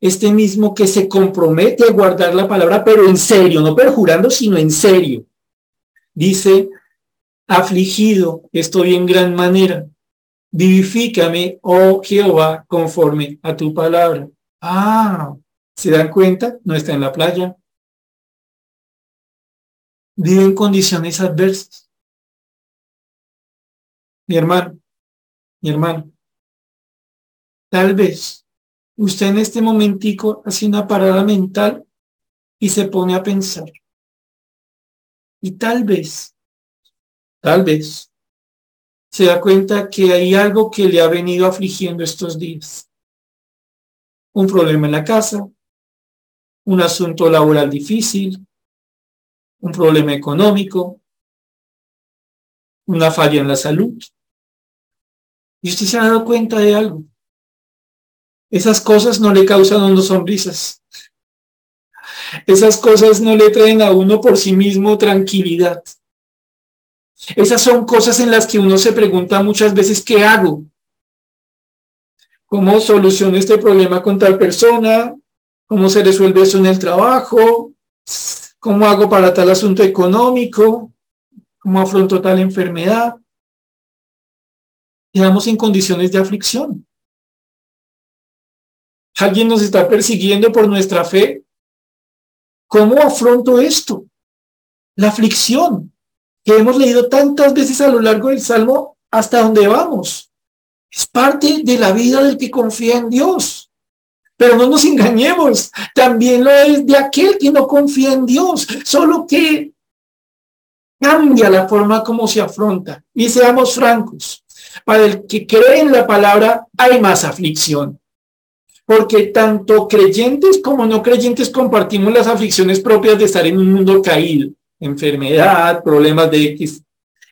este mismo que se compromete a guardar la palabra, pero en serio, no perjurando, sino en serio. Dice, afligido estoy en gran manera. Vivifícame, oh Jehová, conforme a tu palabra. Ah, ¿se dan cuenta? No está en la playa. Vive en condiciones adversas. Mi hermano, mi hermano, tal vez usted en este momentico hace una parada mental y se pone a pensar. Y tal vez, tal vez, se da cuenta que hay algo que le ha venido afligiendo estos días. Un problema en la casa, un asunto laboral difícil, un problema económico, una falla en la salud. Y usted se ha dado cuenta de algo. Esas cosas no le causan a uno sonrisas. Esas cosas no le traen a uno por sí mismo tranquilidad. Esas son cosas en las que uno se pregunta muchas veces, ¿qué hago? ¿Cómo soluciono este problema con tal persona? ¿Cómo se resuelve eso en el trabajo? ¿Cómo hago para tal asunto económico? ¿Cómo afronto tal enfermedad? Quedamos en condiciones de aflicción. ¿Alguien nos está persiguiendo por nuestra fe? ¿Cómo afronto esto? La aflicción que hemos leído tantas veces a lo largo del Salmo hasta donde vamos. Es parte de la vida del que confía en Dios. Pero no nos engañemos, también lo es de aquel que no confía en Dios, solo que cambia la forma como se afronta. Y seamos francos, para el que cree en la palabra hay más aflicción porque tanto creyentes como no creyentes compartimos las aflicciones propias de estar en un mundo caído, enfermedad, problemas de X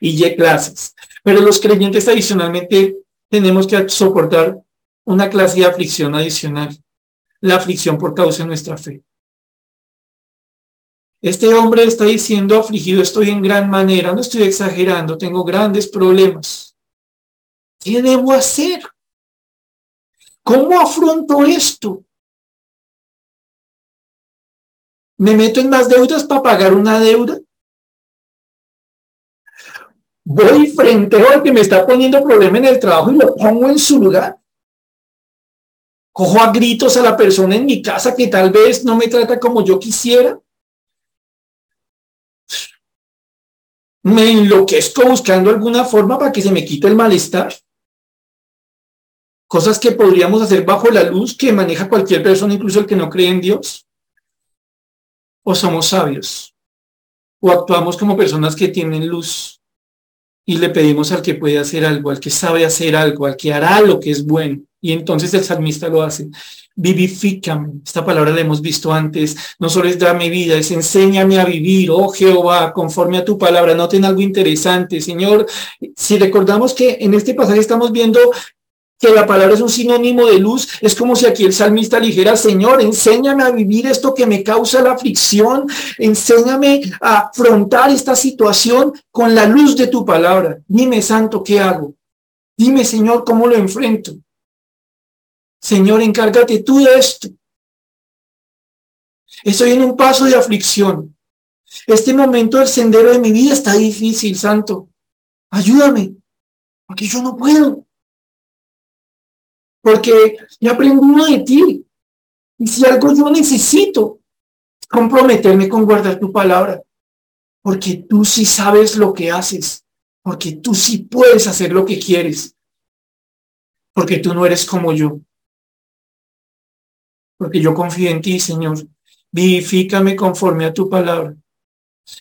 y Y clases. Pero los creyentes adicionalmente tenemos que soportar una clase de aflicción adicional, la aflicción por causa de nuestra fe. Este hombre está diciendo afligido estoy en gran manera, no estoy exagerando, tengo grandes problemas. ¿Qué debo hacer? ¿Cómo afronto esto? ¿Me meto en más deudas para pagar una deuda? Voy frente al que me está poniendo problema en el trabajo y lo pongo en su lugar. Cojo a gritos a la persona en mi casa que tal vez no me trata como yo quisiera. Me enloquezco buscando alguna forma para que se me quite el malestar cosas que podríamos hacer bajo la luz que maneja cualquier persona, incluso el que no cree en Dios? ¿O somos sabios? ¿O actuamos como personas que tienen luz y le pedimos al que puede hacer algo, al que sabe hacer algo, al que hará lo que es bueno Y entonces el salmista lo hace. Vivifícame. Esta palabra la hemos visto antes. No solo es dame vida, es enséñame a vivir, oh Jehová, conforme a tu palabra. Noten algo interesante, Señor. Si recordamos que en este pasaje estamos viendo que la palabra es un sinónimo de luz, es como si aquí el salmista dijera, Señor, enséñame a vivir esto que me causa la aflicción, enséñame a afrontar esta situación con la luz de tu palabra. Dime, Santo, ¿qué hago? Dime, Señor, ¿cómo lo enfrento? Señor, encárgate tú de esto. Estoy en un paso de aflicción. Este momento del sendero de mi vida está difícil, Santo. Ayúdame, porque yo no puedo porque yo aprendí de ti. Y si algo yo necesito, comprometerme con guardar tu palabra, porque tú sí sabes lo que haces, porque tú sí puedes hacer lo que quieres, porque tú no eres como yo, porque yo confío en ti, Señor. Vivifícame conforme a tu palabra.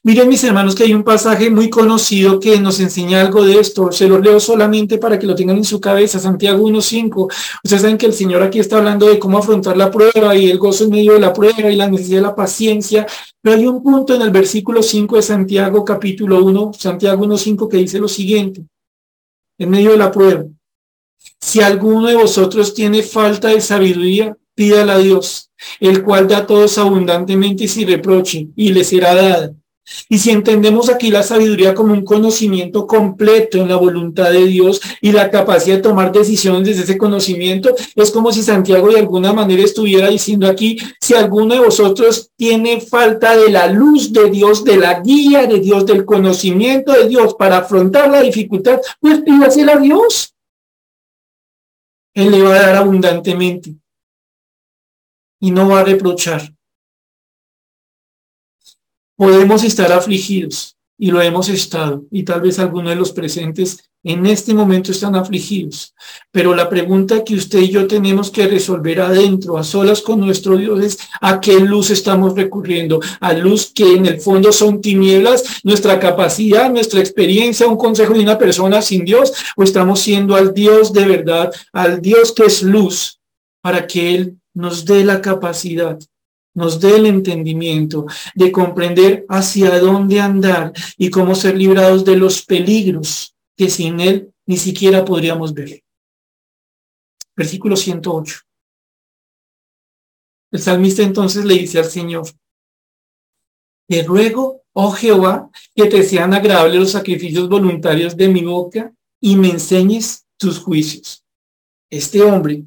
Miren mis hermanos que hay un pasaje muy conocido que nos enseña algo de esto. Se lo leo solamente para que lo tengan en su cabeza. Santiago 1.5. Ustedes saben que el Señor aquí está hablando de cómo afrontar la prueba y el gozo en medio de la prueba y la necesidad de la paciencia. Pero hay un punto en el versículo 5 de Santiago capítulo 1, Santiago 1.5 que dice lo siguiente. En medio de la prueba. Si alguno de vosotros tiene falta de sabiduría, pídala a Dios, el cual da todos abundantemente y sin reproche, y le será dada y si entendemos aquí la sabiduría como un conocimiento completo en la voluntad de Dios y la capacidad de tomar decisiones desde ese conocimiento, es como si Santiago de alguna manera estuviera diciendo aquí, si alguno de vosotros tiene falta de la luz de Dios, de la guía de Dios, del conocimiento de Dios para afrontar la dificultad, pues pídasela a Dios. Él le va a dar abundantemente y no va a reprochar. Podemos estar afligidos y lo hemos estado y tal vez algunos de los presentes en este momento están afligidos. Pero la pregunta que usted y yo tenemos que resolver adentro, a solas con nuestro Dios, es a qué luz estamos recurriendo. A luz que en el fondo son tinieblas, nuestra capacidad, nuestra experiencia, un consejo de una persona sin Dios, o estamos siendo al Dios de verdad, al Dios que es luz, para que Él nos dé la capacidad nos dé el entendimiento de comprender hacia dónde andar y cómo ser librados de los peligros que sin Él ni siquiera podríamos ver. Versículo 108. El salmista entonces le dice al Señor, te ruego, oh Jehová, que te sean agradables los sacrificios voluntarios de mi boca y me enseñes tus juicios. Este hombre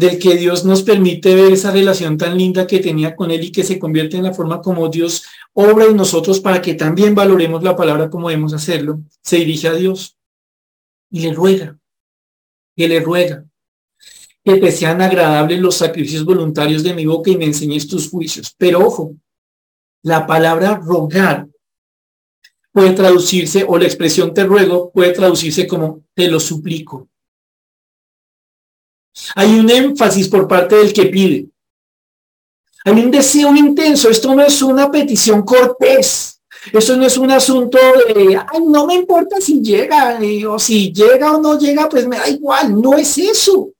del que Dios nos permite ver esa relación tan linda que tenía con Él y que se convierte en la forma como Dios obra en nosotros para que también valoremos la palabra como debemos hacerlo, se dirige a Dios y le ruega, que le ruega, que te sean agradables los sacrificios voluntarios de mi boca y me enseñes tus juicios. Pero ojo, la palabra rogar puede traducirse, o la expresión te ruego puede traducirse como te lo suplico. Hay un énfasis por parte del que pide. Hay un deseo intenso. Esto no es una petición cortés. Esto no es un asunto de, ay, no me importa si llega, o si llega o no llega, pues me da igual. No es eso.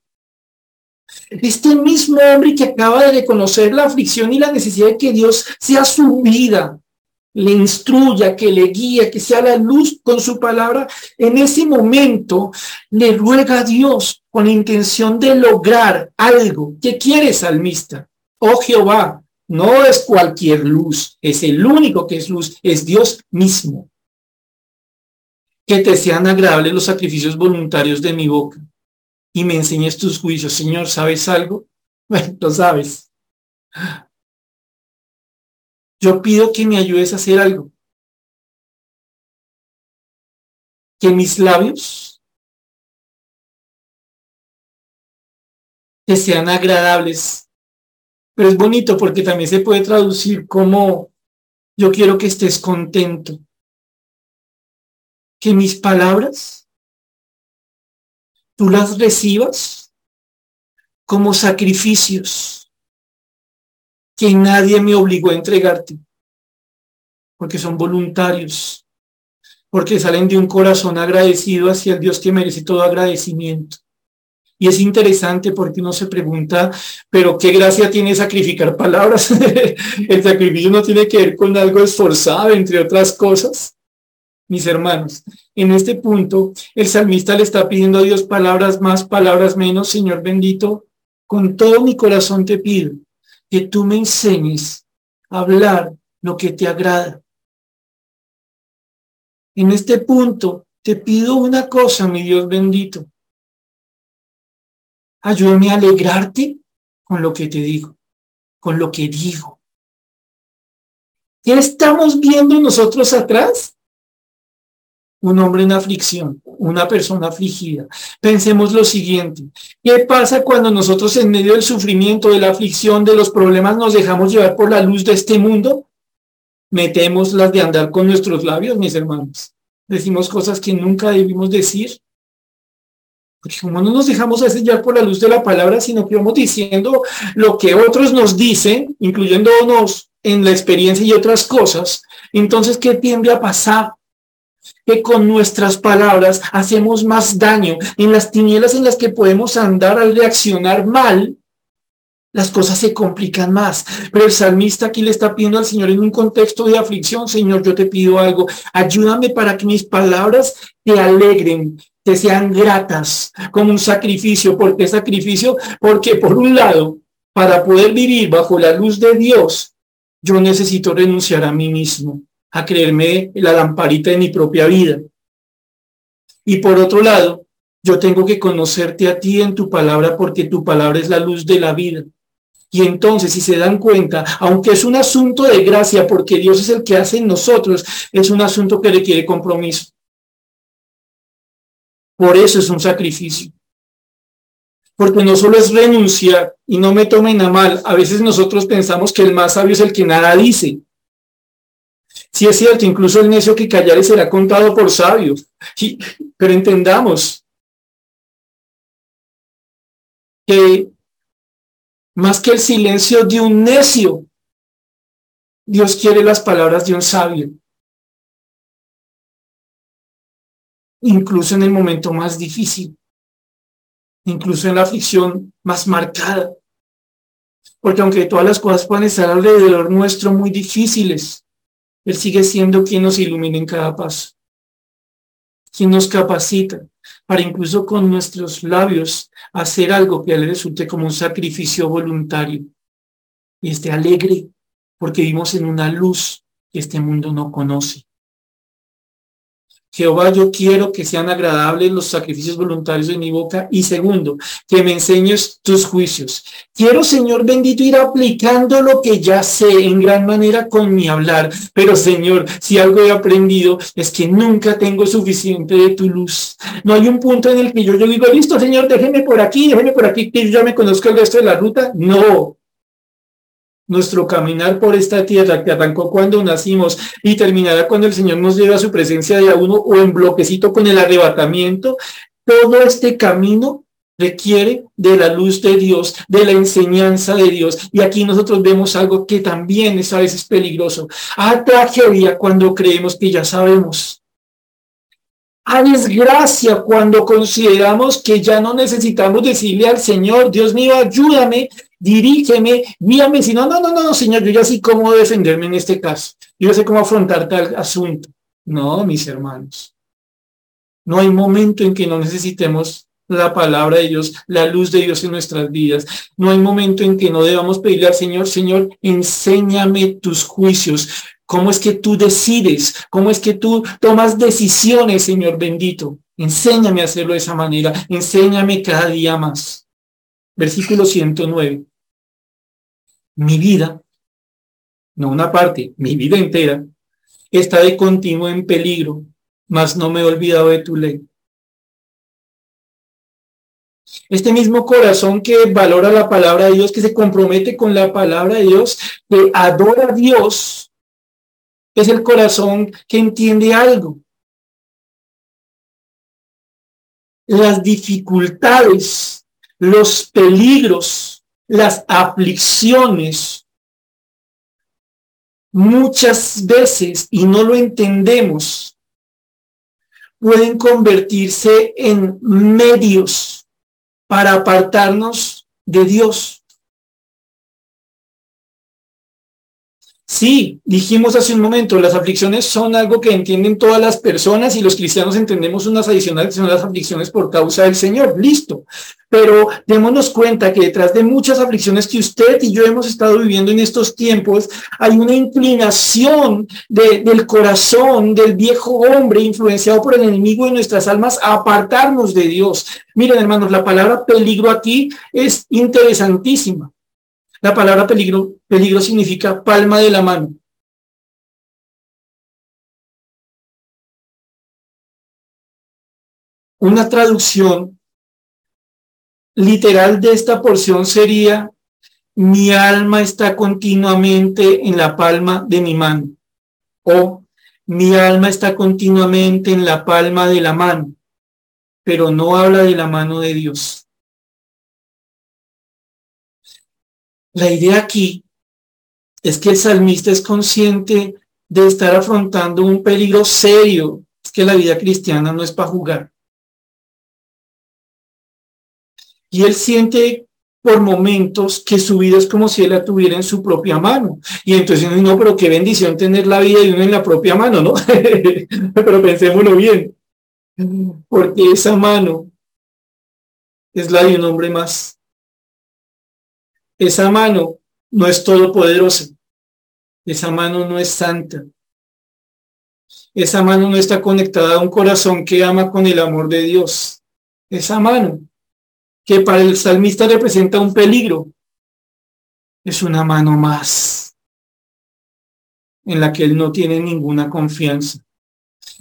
Este mismo hombre que acaba de reconocer la aflicción y la necesidad de que Dios sea su vida, le instruya, que le guíe, que sea la luz con su palabra, en ese momento le ruega a Dios con la intención de lograr algo. ¿Qué quiere salmista? Oh Jehová, no es cualquier luz, es el único que es luz, es Dios mismo. Que te sean agradables los sacrificios voluntarios de mi boca y me enseñes tus juicios. Señor, ¿sabes algo? Bueno, lo sabes. Yo pido que me ayudes a hacer algo. Que mis labios que sean agradables. Pero es bonito porque también se puede traducir como yo quiero que estés contento. Que mis palabras tú las recibas como sacrificios que nadie me obligó a entregarte, porque son voluntarios, porque salen de un corazón agradecido hacia el Dios que merece todo agradecimiento. Y es interesante porque uno se pregunta, pero qué gracia tiene sacrificar palabras. el sacrificio no tiene que ver con algo esforzado, entre otras cosas. Mis hermanos, en este punto, el salmista le está pidiendo a Dios palabras más, palabras menos. Señor bendito, con todo mi corazón te pido que tú me enseñes a hablar lo que te agrada. En este punto, te pido una cosa, mi Dios bendito Ayúdame a alegrarte con lo que te digo, con lo que digo. ¿Qué estamos viendo nosotros atrás? Un hombre en aflicción, una persona afligida. Pensemos lo siguiente. ¿Qué pasa cuando nosotros en medio del sufrimiento, de la aflicción, de los problemas nos dejamos llevar por la luz de este mundo? Metemos las de andar con nuestros labios, mis hermanos. Decimos cosas que nunca debimos decir. Porque como no nos dejamos sellar por la luz de la palabra, sino que vamos diciendo lo que otros nos dicen, incluyéndonos en la experiencia y otras cosas, entonces, ¿qué tiende a pasar? Que con nuestras palabras hacemos más daño. En las tinieblas en las que podemos andar al reaccionar mal, las cosas se complican más. Pero el salmista aquí le está pidiendo al Señor en un contexto de aflicción, Señor, yo te pido algo, ayúdame para que mis palabras te alegren, que sean gratas como un sacrificio. ¿Por qué sacrificio? Porque por un lado, para poder vivir bajo la luz de Dios, yo necesito renunciar a mí mismo, a creerme la lamparita de mi propia vida. Y por otro lado, yo tengo que conocerte a ti en tu palabra porque tu palabra es la luz de la vida. Y entonces, si se dan cuenta, aunque es un asunto de gracia, porque Dios es el que hace en nosotros, es un asunto que requiere compromiso. Por eso es un sacrificio. Porque no solo es renunciar, y no me tomen a mal, a veces nosotros pensamos que el más sabio es el que nada dice. Sí es cierto, incluso el necio que callare será contado por sabios. pero entendamos que más que el silencio de un necio, Dios quiere las palabras de un sabio. incluso en el momento más difícil, incluso en la aflicción más marcada. Porque aunque todas las cosas puedan estar alrededor nuestro muy difíciles, Él sigue siendo quien nos ilumina en cada paso, quien nos capacita para incluso con nuestros labios hacer algo que Él resulte como un sacrificio voluntario y esté alegre porque vivimos en una luz que este mundo no conoce. Jehová, yo quiero que sean agradables los sacrificios voluntarios de mi boca. Y segundo, que me enseñes tus juicios. Quiero, Señor bendito, ir aplicando lo que ya sé en gran manera con mi hablar. Pero, Señor, si algo he aprendido es que nunca tengo suficiente de tu luz. No hay un punto en el que yo, yo digo, listo, Señor, déjeme por aquí, déjeme por aquí, que yo ya me conozco el resto de la ruta. No, nuestro caminar por esta tierra que arrancó cuando nacimos y terminará cuando el Señor nos lleva a su presencia de a uno o en bloquecito con el arrebatamiento, todo este camino requiere de la luz de Dios, de la enseñanza de Dios. Y aquí nosotros vemos algo que también es a veces peligroso. A tragedia cuando creemos que ya sabemos. A desgracia cuando consideramos que ya no necesitamos decirle al Señor, Dios mío, ayúdame, dirígeme, guíame, si no, no, no, no, Señor, yo ya sé cómo defenderme en este caso. Yo ya sé cómo afrontar tal asunto. No, mis hermanos. No hay momento en que no necesitemos la palabra de Dios, la luz de Dios en nuestras vidas. No hay momento en que no debamos pedirle al Señor, Señor, enséñame tus juicios. ¿Cómo es que tú decides? ¿Cómo es que tú tomas decisiones, Señor bendito? Enséñame a hacerlo de esa manera. Enséñame cada día más. Versículo 109 mi vida, no una parte, mi vida entera, está de continuo en peligro, mas no me he olvidado de tu ley. Este mismo corazón que valora la palabra de Dios, que se compromete con la palabra de Dios, que adora a Dios, es el corazón que entiende algo. Las dificultades, los peligros, las aflicciones muchas veces y no lo entendemos, pueden convertirse en medios para apartarnos de Dios. Sí, dijimos hace un momento, las aflicciones son algo que entienden todas las personas y los cristianos entendemos unas adicionales que son las aflicciones por causa del Señor. Listo. Pero démonos cuenta que detrás de muchas aflicciones que usted y yo hemos estado viviendo en estos tiempos, hay una inclinación del corazón del viejo hombre influenciado por el enemigo de nuestras almas a apartarnos de Dios. Miren, hermanos, la palabra peligro aquí es interesantísima. La palabra peligro, peligro significa palma de la mano. Una traducción literal de esta porción sería, mi alma está continuamente en la palma de mi mano. O mi alma está continuamente en la palma de la mano, pero no habla de la mano de Dios. La idea aquí es que el salmista es consciente de estar afrontando un peligro serio. Es que la vida cristiana no es para jugar. Y él siente por momentos que su vida es como si él la tuviera en su propia mano. Y entonces, no, pero qué bendición tener la vida de uno en la propia mano, ¿no? pero pensémoslo bien. Porque esa mano es la de un hombre más. Esa mano no es todopoderosa. Esa mano no es santa. Esa mano no está conectada a un corazón que ama con el amor de Dios. Esa mano, que para el salmista representa un peligro, es una mano más en la que él no tiene ninguna confianza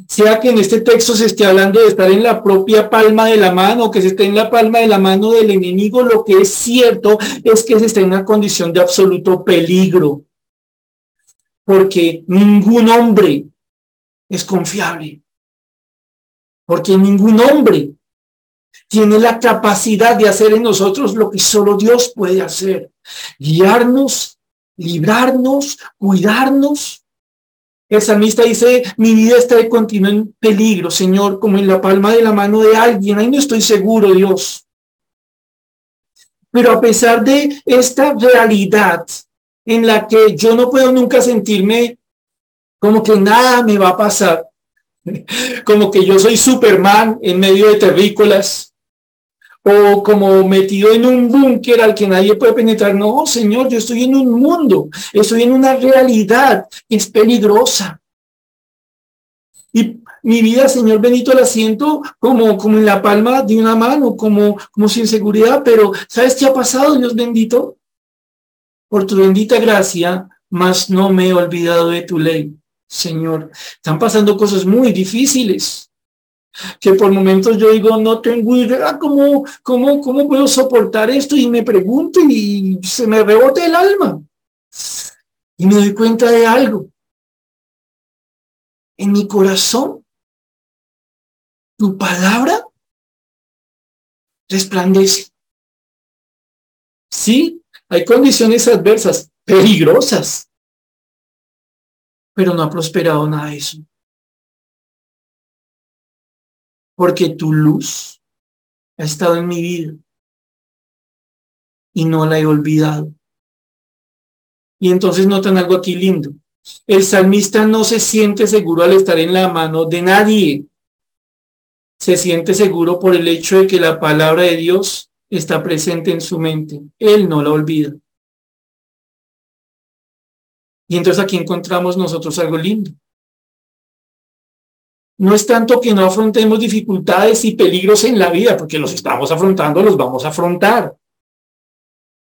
sea que en este texto se esté hablando de estar en la propia palma de la mano, que se esté en la palma de la mano del enemigo, lo que es cierto es que se está en una condición de absoluto peligro, porque ningún hombre es confiable, porque ningún hombre tiene la capacidad de hacer en nosotros lo que solo Dios puede hacer, guiarnos, librarnos, cuidarnos el salmista dice, mi vida está de continuo en peligro, Señor, como en la palma de la mano de alguien. Ahí no estoy seguro, Dios. Pero a pesar de esta realidad en la que yo no puedo nunca sentirme como que nada me va a pasar, como que yo soy Superman en medio de terrícolas, o como metido en un búnker al que nadie puede penetrar. No, Señor, yo estoy en un mundo, estoy en una realidad que es peligrosa. Y mi vida, Señor Benito, la siento como, como en la palma de una mano, como, como sin seguridad, pero ¿sabes qué ha pasado, Dios bendito? Por tu bendita gracia, más no me he olvidado de tu ley, Señor. Están pasando cosas muy difíciles que por momentos yo digo, no tengo idea cómo, cómo, cómo puedo soportar esto y me pregunto y se me rebota el alma. Y me doy cuenta de algo. En mi corazón, tu palabra resplandece. Sí, hay condiciones adversas, peligrosas, pero no ha prosperado nada de eso. Porque tu luz ha estado en mi vida y no la he olvidado. Y entonces notan algo aquí lindo. El salmista no se siente seguro al estar en la mano de nadie. Se siente seguro por el hecho de que la palabra de Dios está presente en su mente. Él no la olvida. Y entonces aquí encontramos nosotros algo lindo no es tanto que no afrontemos dificultades y peligros en la vida, porque los estamos afrontando, los vamos a afrontar,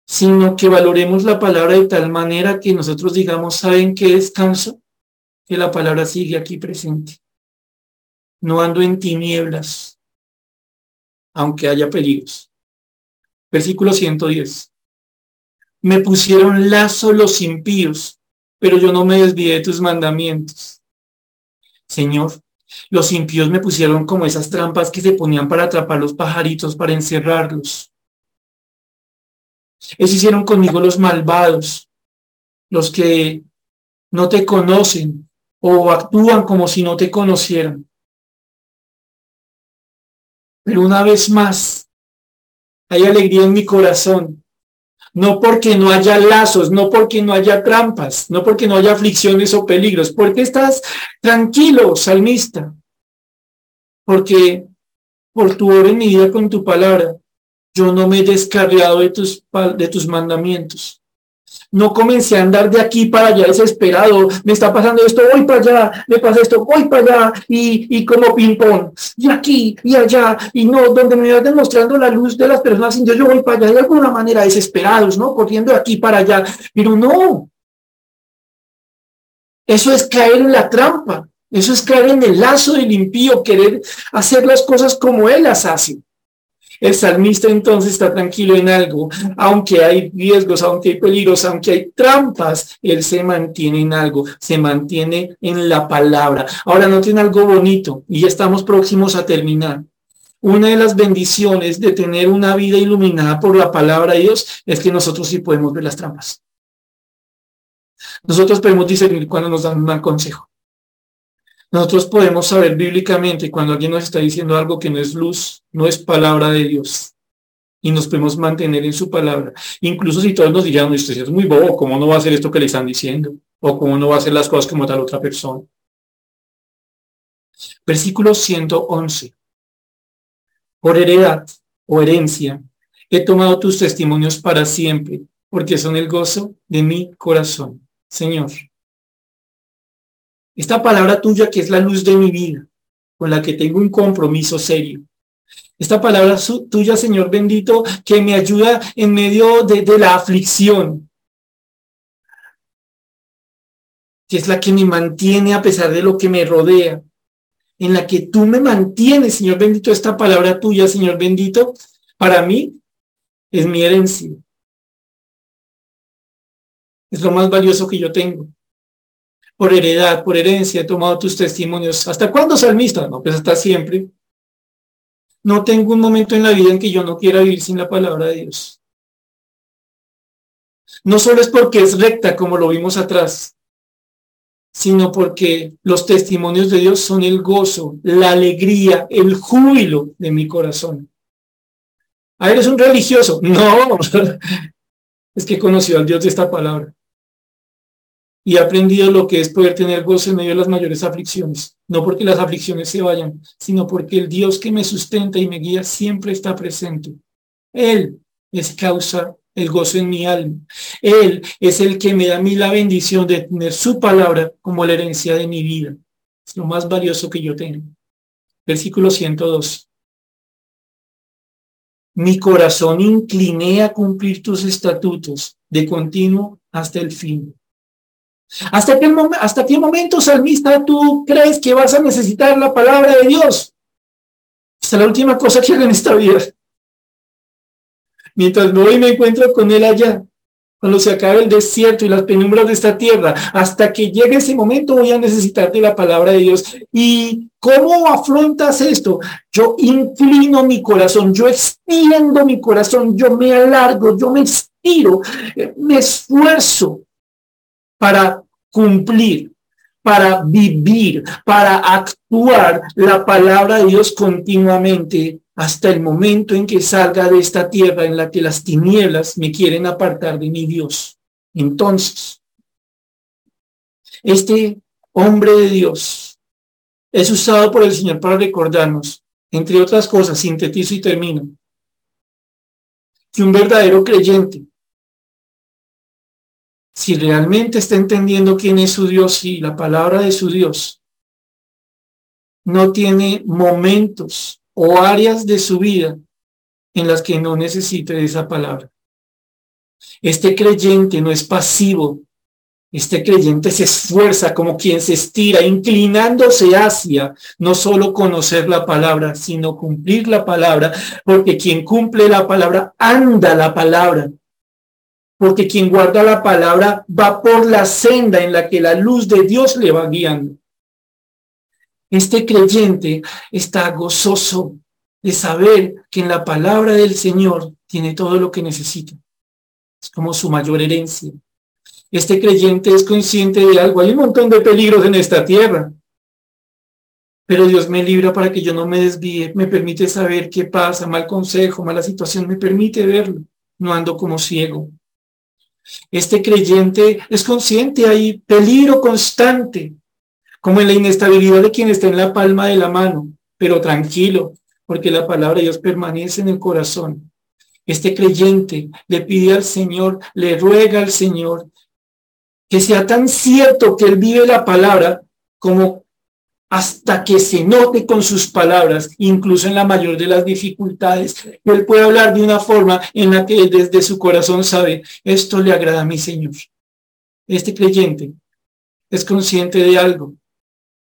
sino que valoremos la palabra de tal manera que nosotros digamos, ¿saben qué descanso? Que la palabra sigue aquí presente. No ando en tinieblas, aunque haya peligros. Versículo 110. Me pusieron lazo los impíos, pero yo no me desvié de tus mandamientos. Señor, los impíos me pusieron como esas trampas que se ponían para atrapar los pajaritos, para encerrarlos. Eso hicieron conmigo los malvados, los que no te conocen o actúan como si no te conocieran. Pero una vez más, hay alegría en mi corazón. No porque no haya lazos, no porque no haya trampas, no porque no haya aflicciones o peligros, porque estás tranquilo, salmista. Porque por tu obra en mi vida con tu palabra, yo no me he descarriado de tus, de tus mandamientos. No comencé a andar de aquí para allá desesperado. Me está pasando esto, voy para allá, me pasa esto, voy para allá, y, y como ping-pong, y aquí y allá, y no, donde me va demostrando la luz de las personas Dios, yo voy para allá de alguna manera desesperados, ¿no? Corriendo de aquí para allá. Pero no. Eso es caer en la trampa. Eso es caer en el lazo del impío, querer hacer las cosas como él las hace. El salmista entonces está tranquilo en algo, aunque hay riesgos, aunque hay peligros, aunque hay trampas, él se mantiene en algo, se mantiene en la palabra. Ahora no tiene algo bonito y ya estamos próximos a terminar. Una de las bendiciones de tener una vida iluminada por la palabra de Dios es que nosotros sí podemos ver las trampas. Nosotros podemos discernir cuando nos dan un mal consejo. Nosotros podemos saber bíblicamente cuando alguien nos está diciendo algo que no es luz, no es palabra de Dios. Y nos podemos mantener en su palabra. Incluso si todos nos dijeran, usted es muy bobo, ¿cómo no va a hacer esto que le están diciendo? O cómo no va a hacer las cosas como tal otra persona. Versículo 111. Por heredad o herencia, he tomado tus testimonios para siempre, porque son el gozo de mi corazón. Señor, esta palabra tuya que es la luz de mi vida, con la que tengo un compromiso serio. Esta palabra tuya, Señor bendito, que me ayuda en medio de, la aflicción, que es la que me mantiene a pesar de lo que me rodea, en la que tú me mantienes, Señor bendito, esta palabra tuya, Señor bendito, para mí es mi herencia. Es lo más valioso que yo tengo por heredad, por herencia, he tomado tus testimonios. ¿Hasta cuándo, salmista? No, pues hasta siempre. No tengo un momento en la vida en que yo no quiera vivir sin la palabra de Dios. No solo es porque es recta, como lo vimos atrás, sino porque los testimonios de Dios son el gozo, la alegría, el júbilo de mi corazón. ¿Ah, eres un religioso? No, es que conoció al Dios de esta palabra y he aprendido lo que es poder tener gozo en medio de las mayores aflicciones. No porque las aflicciones se vayan, sino porque el Dios que me sustenta y me guía siempre está presente. Él es causa el gozo en mi alma. Él es el que me da a mí la bendición de tener su palabra como la herencia de mi vida. Es lo más valioso que yo tengo. Versículo 102. Mi corazón incliné a cumplir tus estatutos de continuo hasta el fin. ¿Hasta qué, ¿Hasta qué momento, salmista, tú crees que vas a necesitar la palabra de Dios? Hasta la última cosa que haga en esta vida. Mientras voy y me encuentro con Él allá, cuando se acabe el desierto y las penumbras de esta tierra, hasta que llegue ese momento voy a necesitarte la palabra de Dios. ¿Y cómo afrontas esto? Yo inclino mi corazón, yo extiendo mi corazón, yo me alargo, yo me estiro, eh, me esfuerzo para cumplir, para vivir, para actuar la palabra de Dios continuamente hasta el momento en que salga de esta tierra en la que las tinieblas me quieren apartar de mi Dios. Entonces, este hombre de Dios es usado por el Señor para recordarnos, entre otras cosas, sintetizo y termino, que un verdadero creyente si realmente está entendiendo quién es su Dios y la palabra de su Dios, no tiene momentos o áreas de su vida en las que no necesite esa palabra. Este creyente no es pasivo. Este creyente se esfuerza como quien se estira, inclinándose hacia no solo conocer la palabra, sino cumplir la palabra, porque quien cumple la palabra anda la palabra porque quien guarda la palabra va por la senda en la que la luz de Dios le va guiando. Este creyente está gozoso de saber que en la palabra del Señor tiene todo lo que necesita. Es como su mayor herencia. Este creyente es consciente de algo. Hay un montón de peligros en esta tierra. Pero Dios me libra para que yo no me desvíe, me permite saber qué pasa, mal consejo, mala situación, me permite verlo, no ando como ciego. Este creyente es consciente, hay peligro constante, como en la inestabilidad de quien está en la palma de la mano, pero tranquilo, porque la palabra de Dios permanece en el corazón. Este creyente le pide al Señor, le ruega al Señor que sea tan cierto que él vive la palabra como hasta que se note con sus palabras, incluso en la mayor de las dificultades, él puede hablar de una forma en la que desde su corazón sabe, esto le agrada a mi Señor. Este creyente es consciente de algo.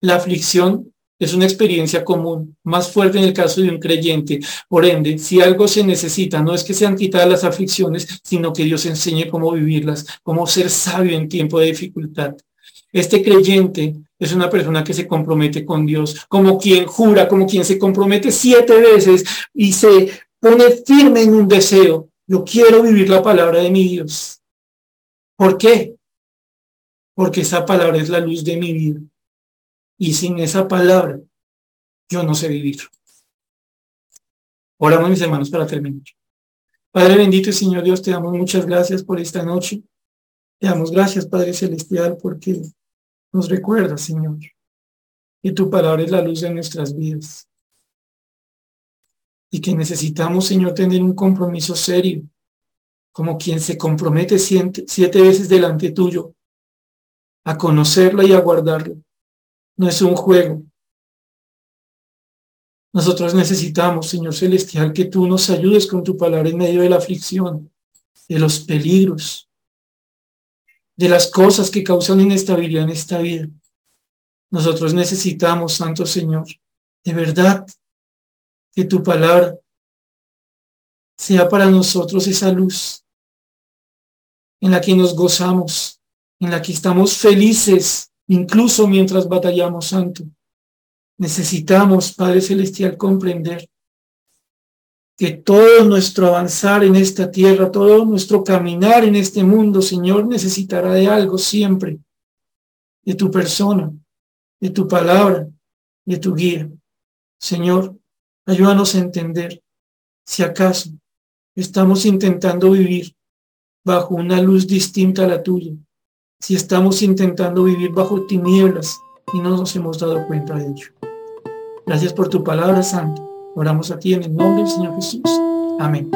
La aflicción es una experiencia común, más fuerte en el caso de un creyente. Por ende, si algo se necesita, no es que sean quitadas las aflicciones, sino que Dios enseñe cómo vivirlas, cómo ser sabio en tiempo de dificultad. Este creyente es una persona que se compromete con Dios, como quien jura, como quien se compromete siete veces y se pone firme en un deseo. Yo quiero vivir la palabra de mi Dios. ¿Por qué? Porque esa palabra es la luz de mi vida. Y sin esa palabra, yo no sé vivir. Oramos, mis hermanos, para terminar. Padre bendito y Señor Dios, te damos muchas gracias por esta noche. Te damos gracias, Padre Celestial, porque nos recuerda, Señor, que tu palabra es la luz de nuestras vidas. Y que necesitamos, Señor, tener un compromiso serio, como quien se compromete siete, siete veces delante tuyo a conocerla y a guardarla no es un juego. Nosotros necesitamos, Señor Celestial, que tú nos ayudes con tu palabra en medio de la aflicción, de los peligros, de las cosas que causan inestabilidad en esta vida. Nosotros necesitamos, Santo Señor, de verdad, que tu palabra sea para nosotros esa luz en la que nos gozamos, en la que estamos felices incluso mientras batallamos, Santo. Necesitamos, Padre Celestial, comprender que todo nuestro avanzar en esta tierra, todo nuestro caminar en este mundo, Señor, necesitará de algo siempre, de tu persona, de tu palabra, de tu guía. Señor, ayúdanos a entender si acaso estamos intentando vivir bajo una luz distinta a la tuya, si estamos intentando vivir bajo tinieblas y no nos hemos dado cuenta de ello. Gracias por tu palabra, Santo. Oramos a ti en el nombre del Señor Jesús. Amén.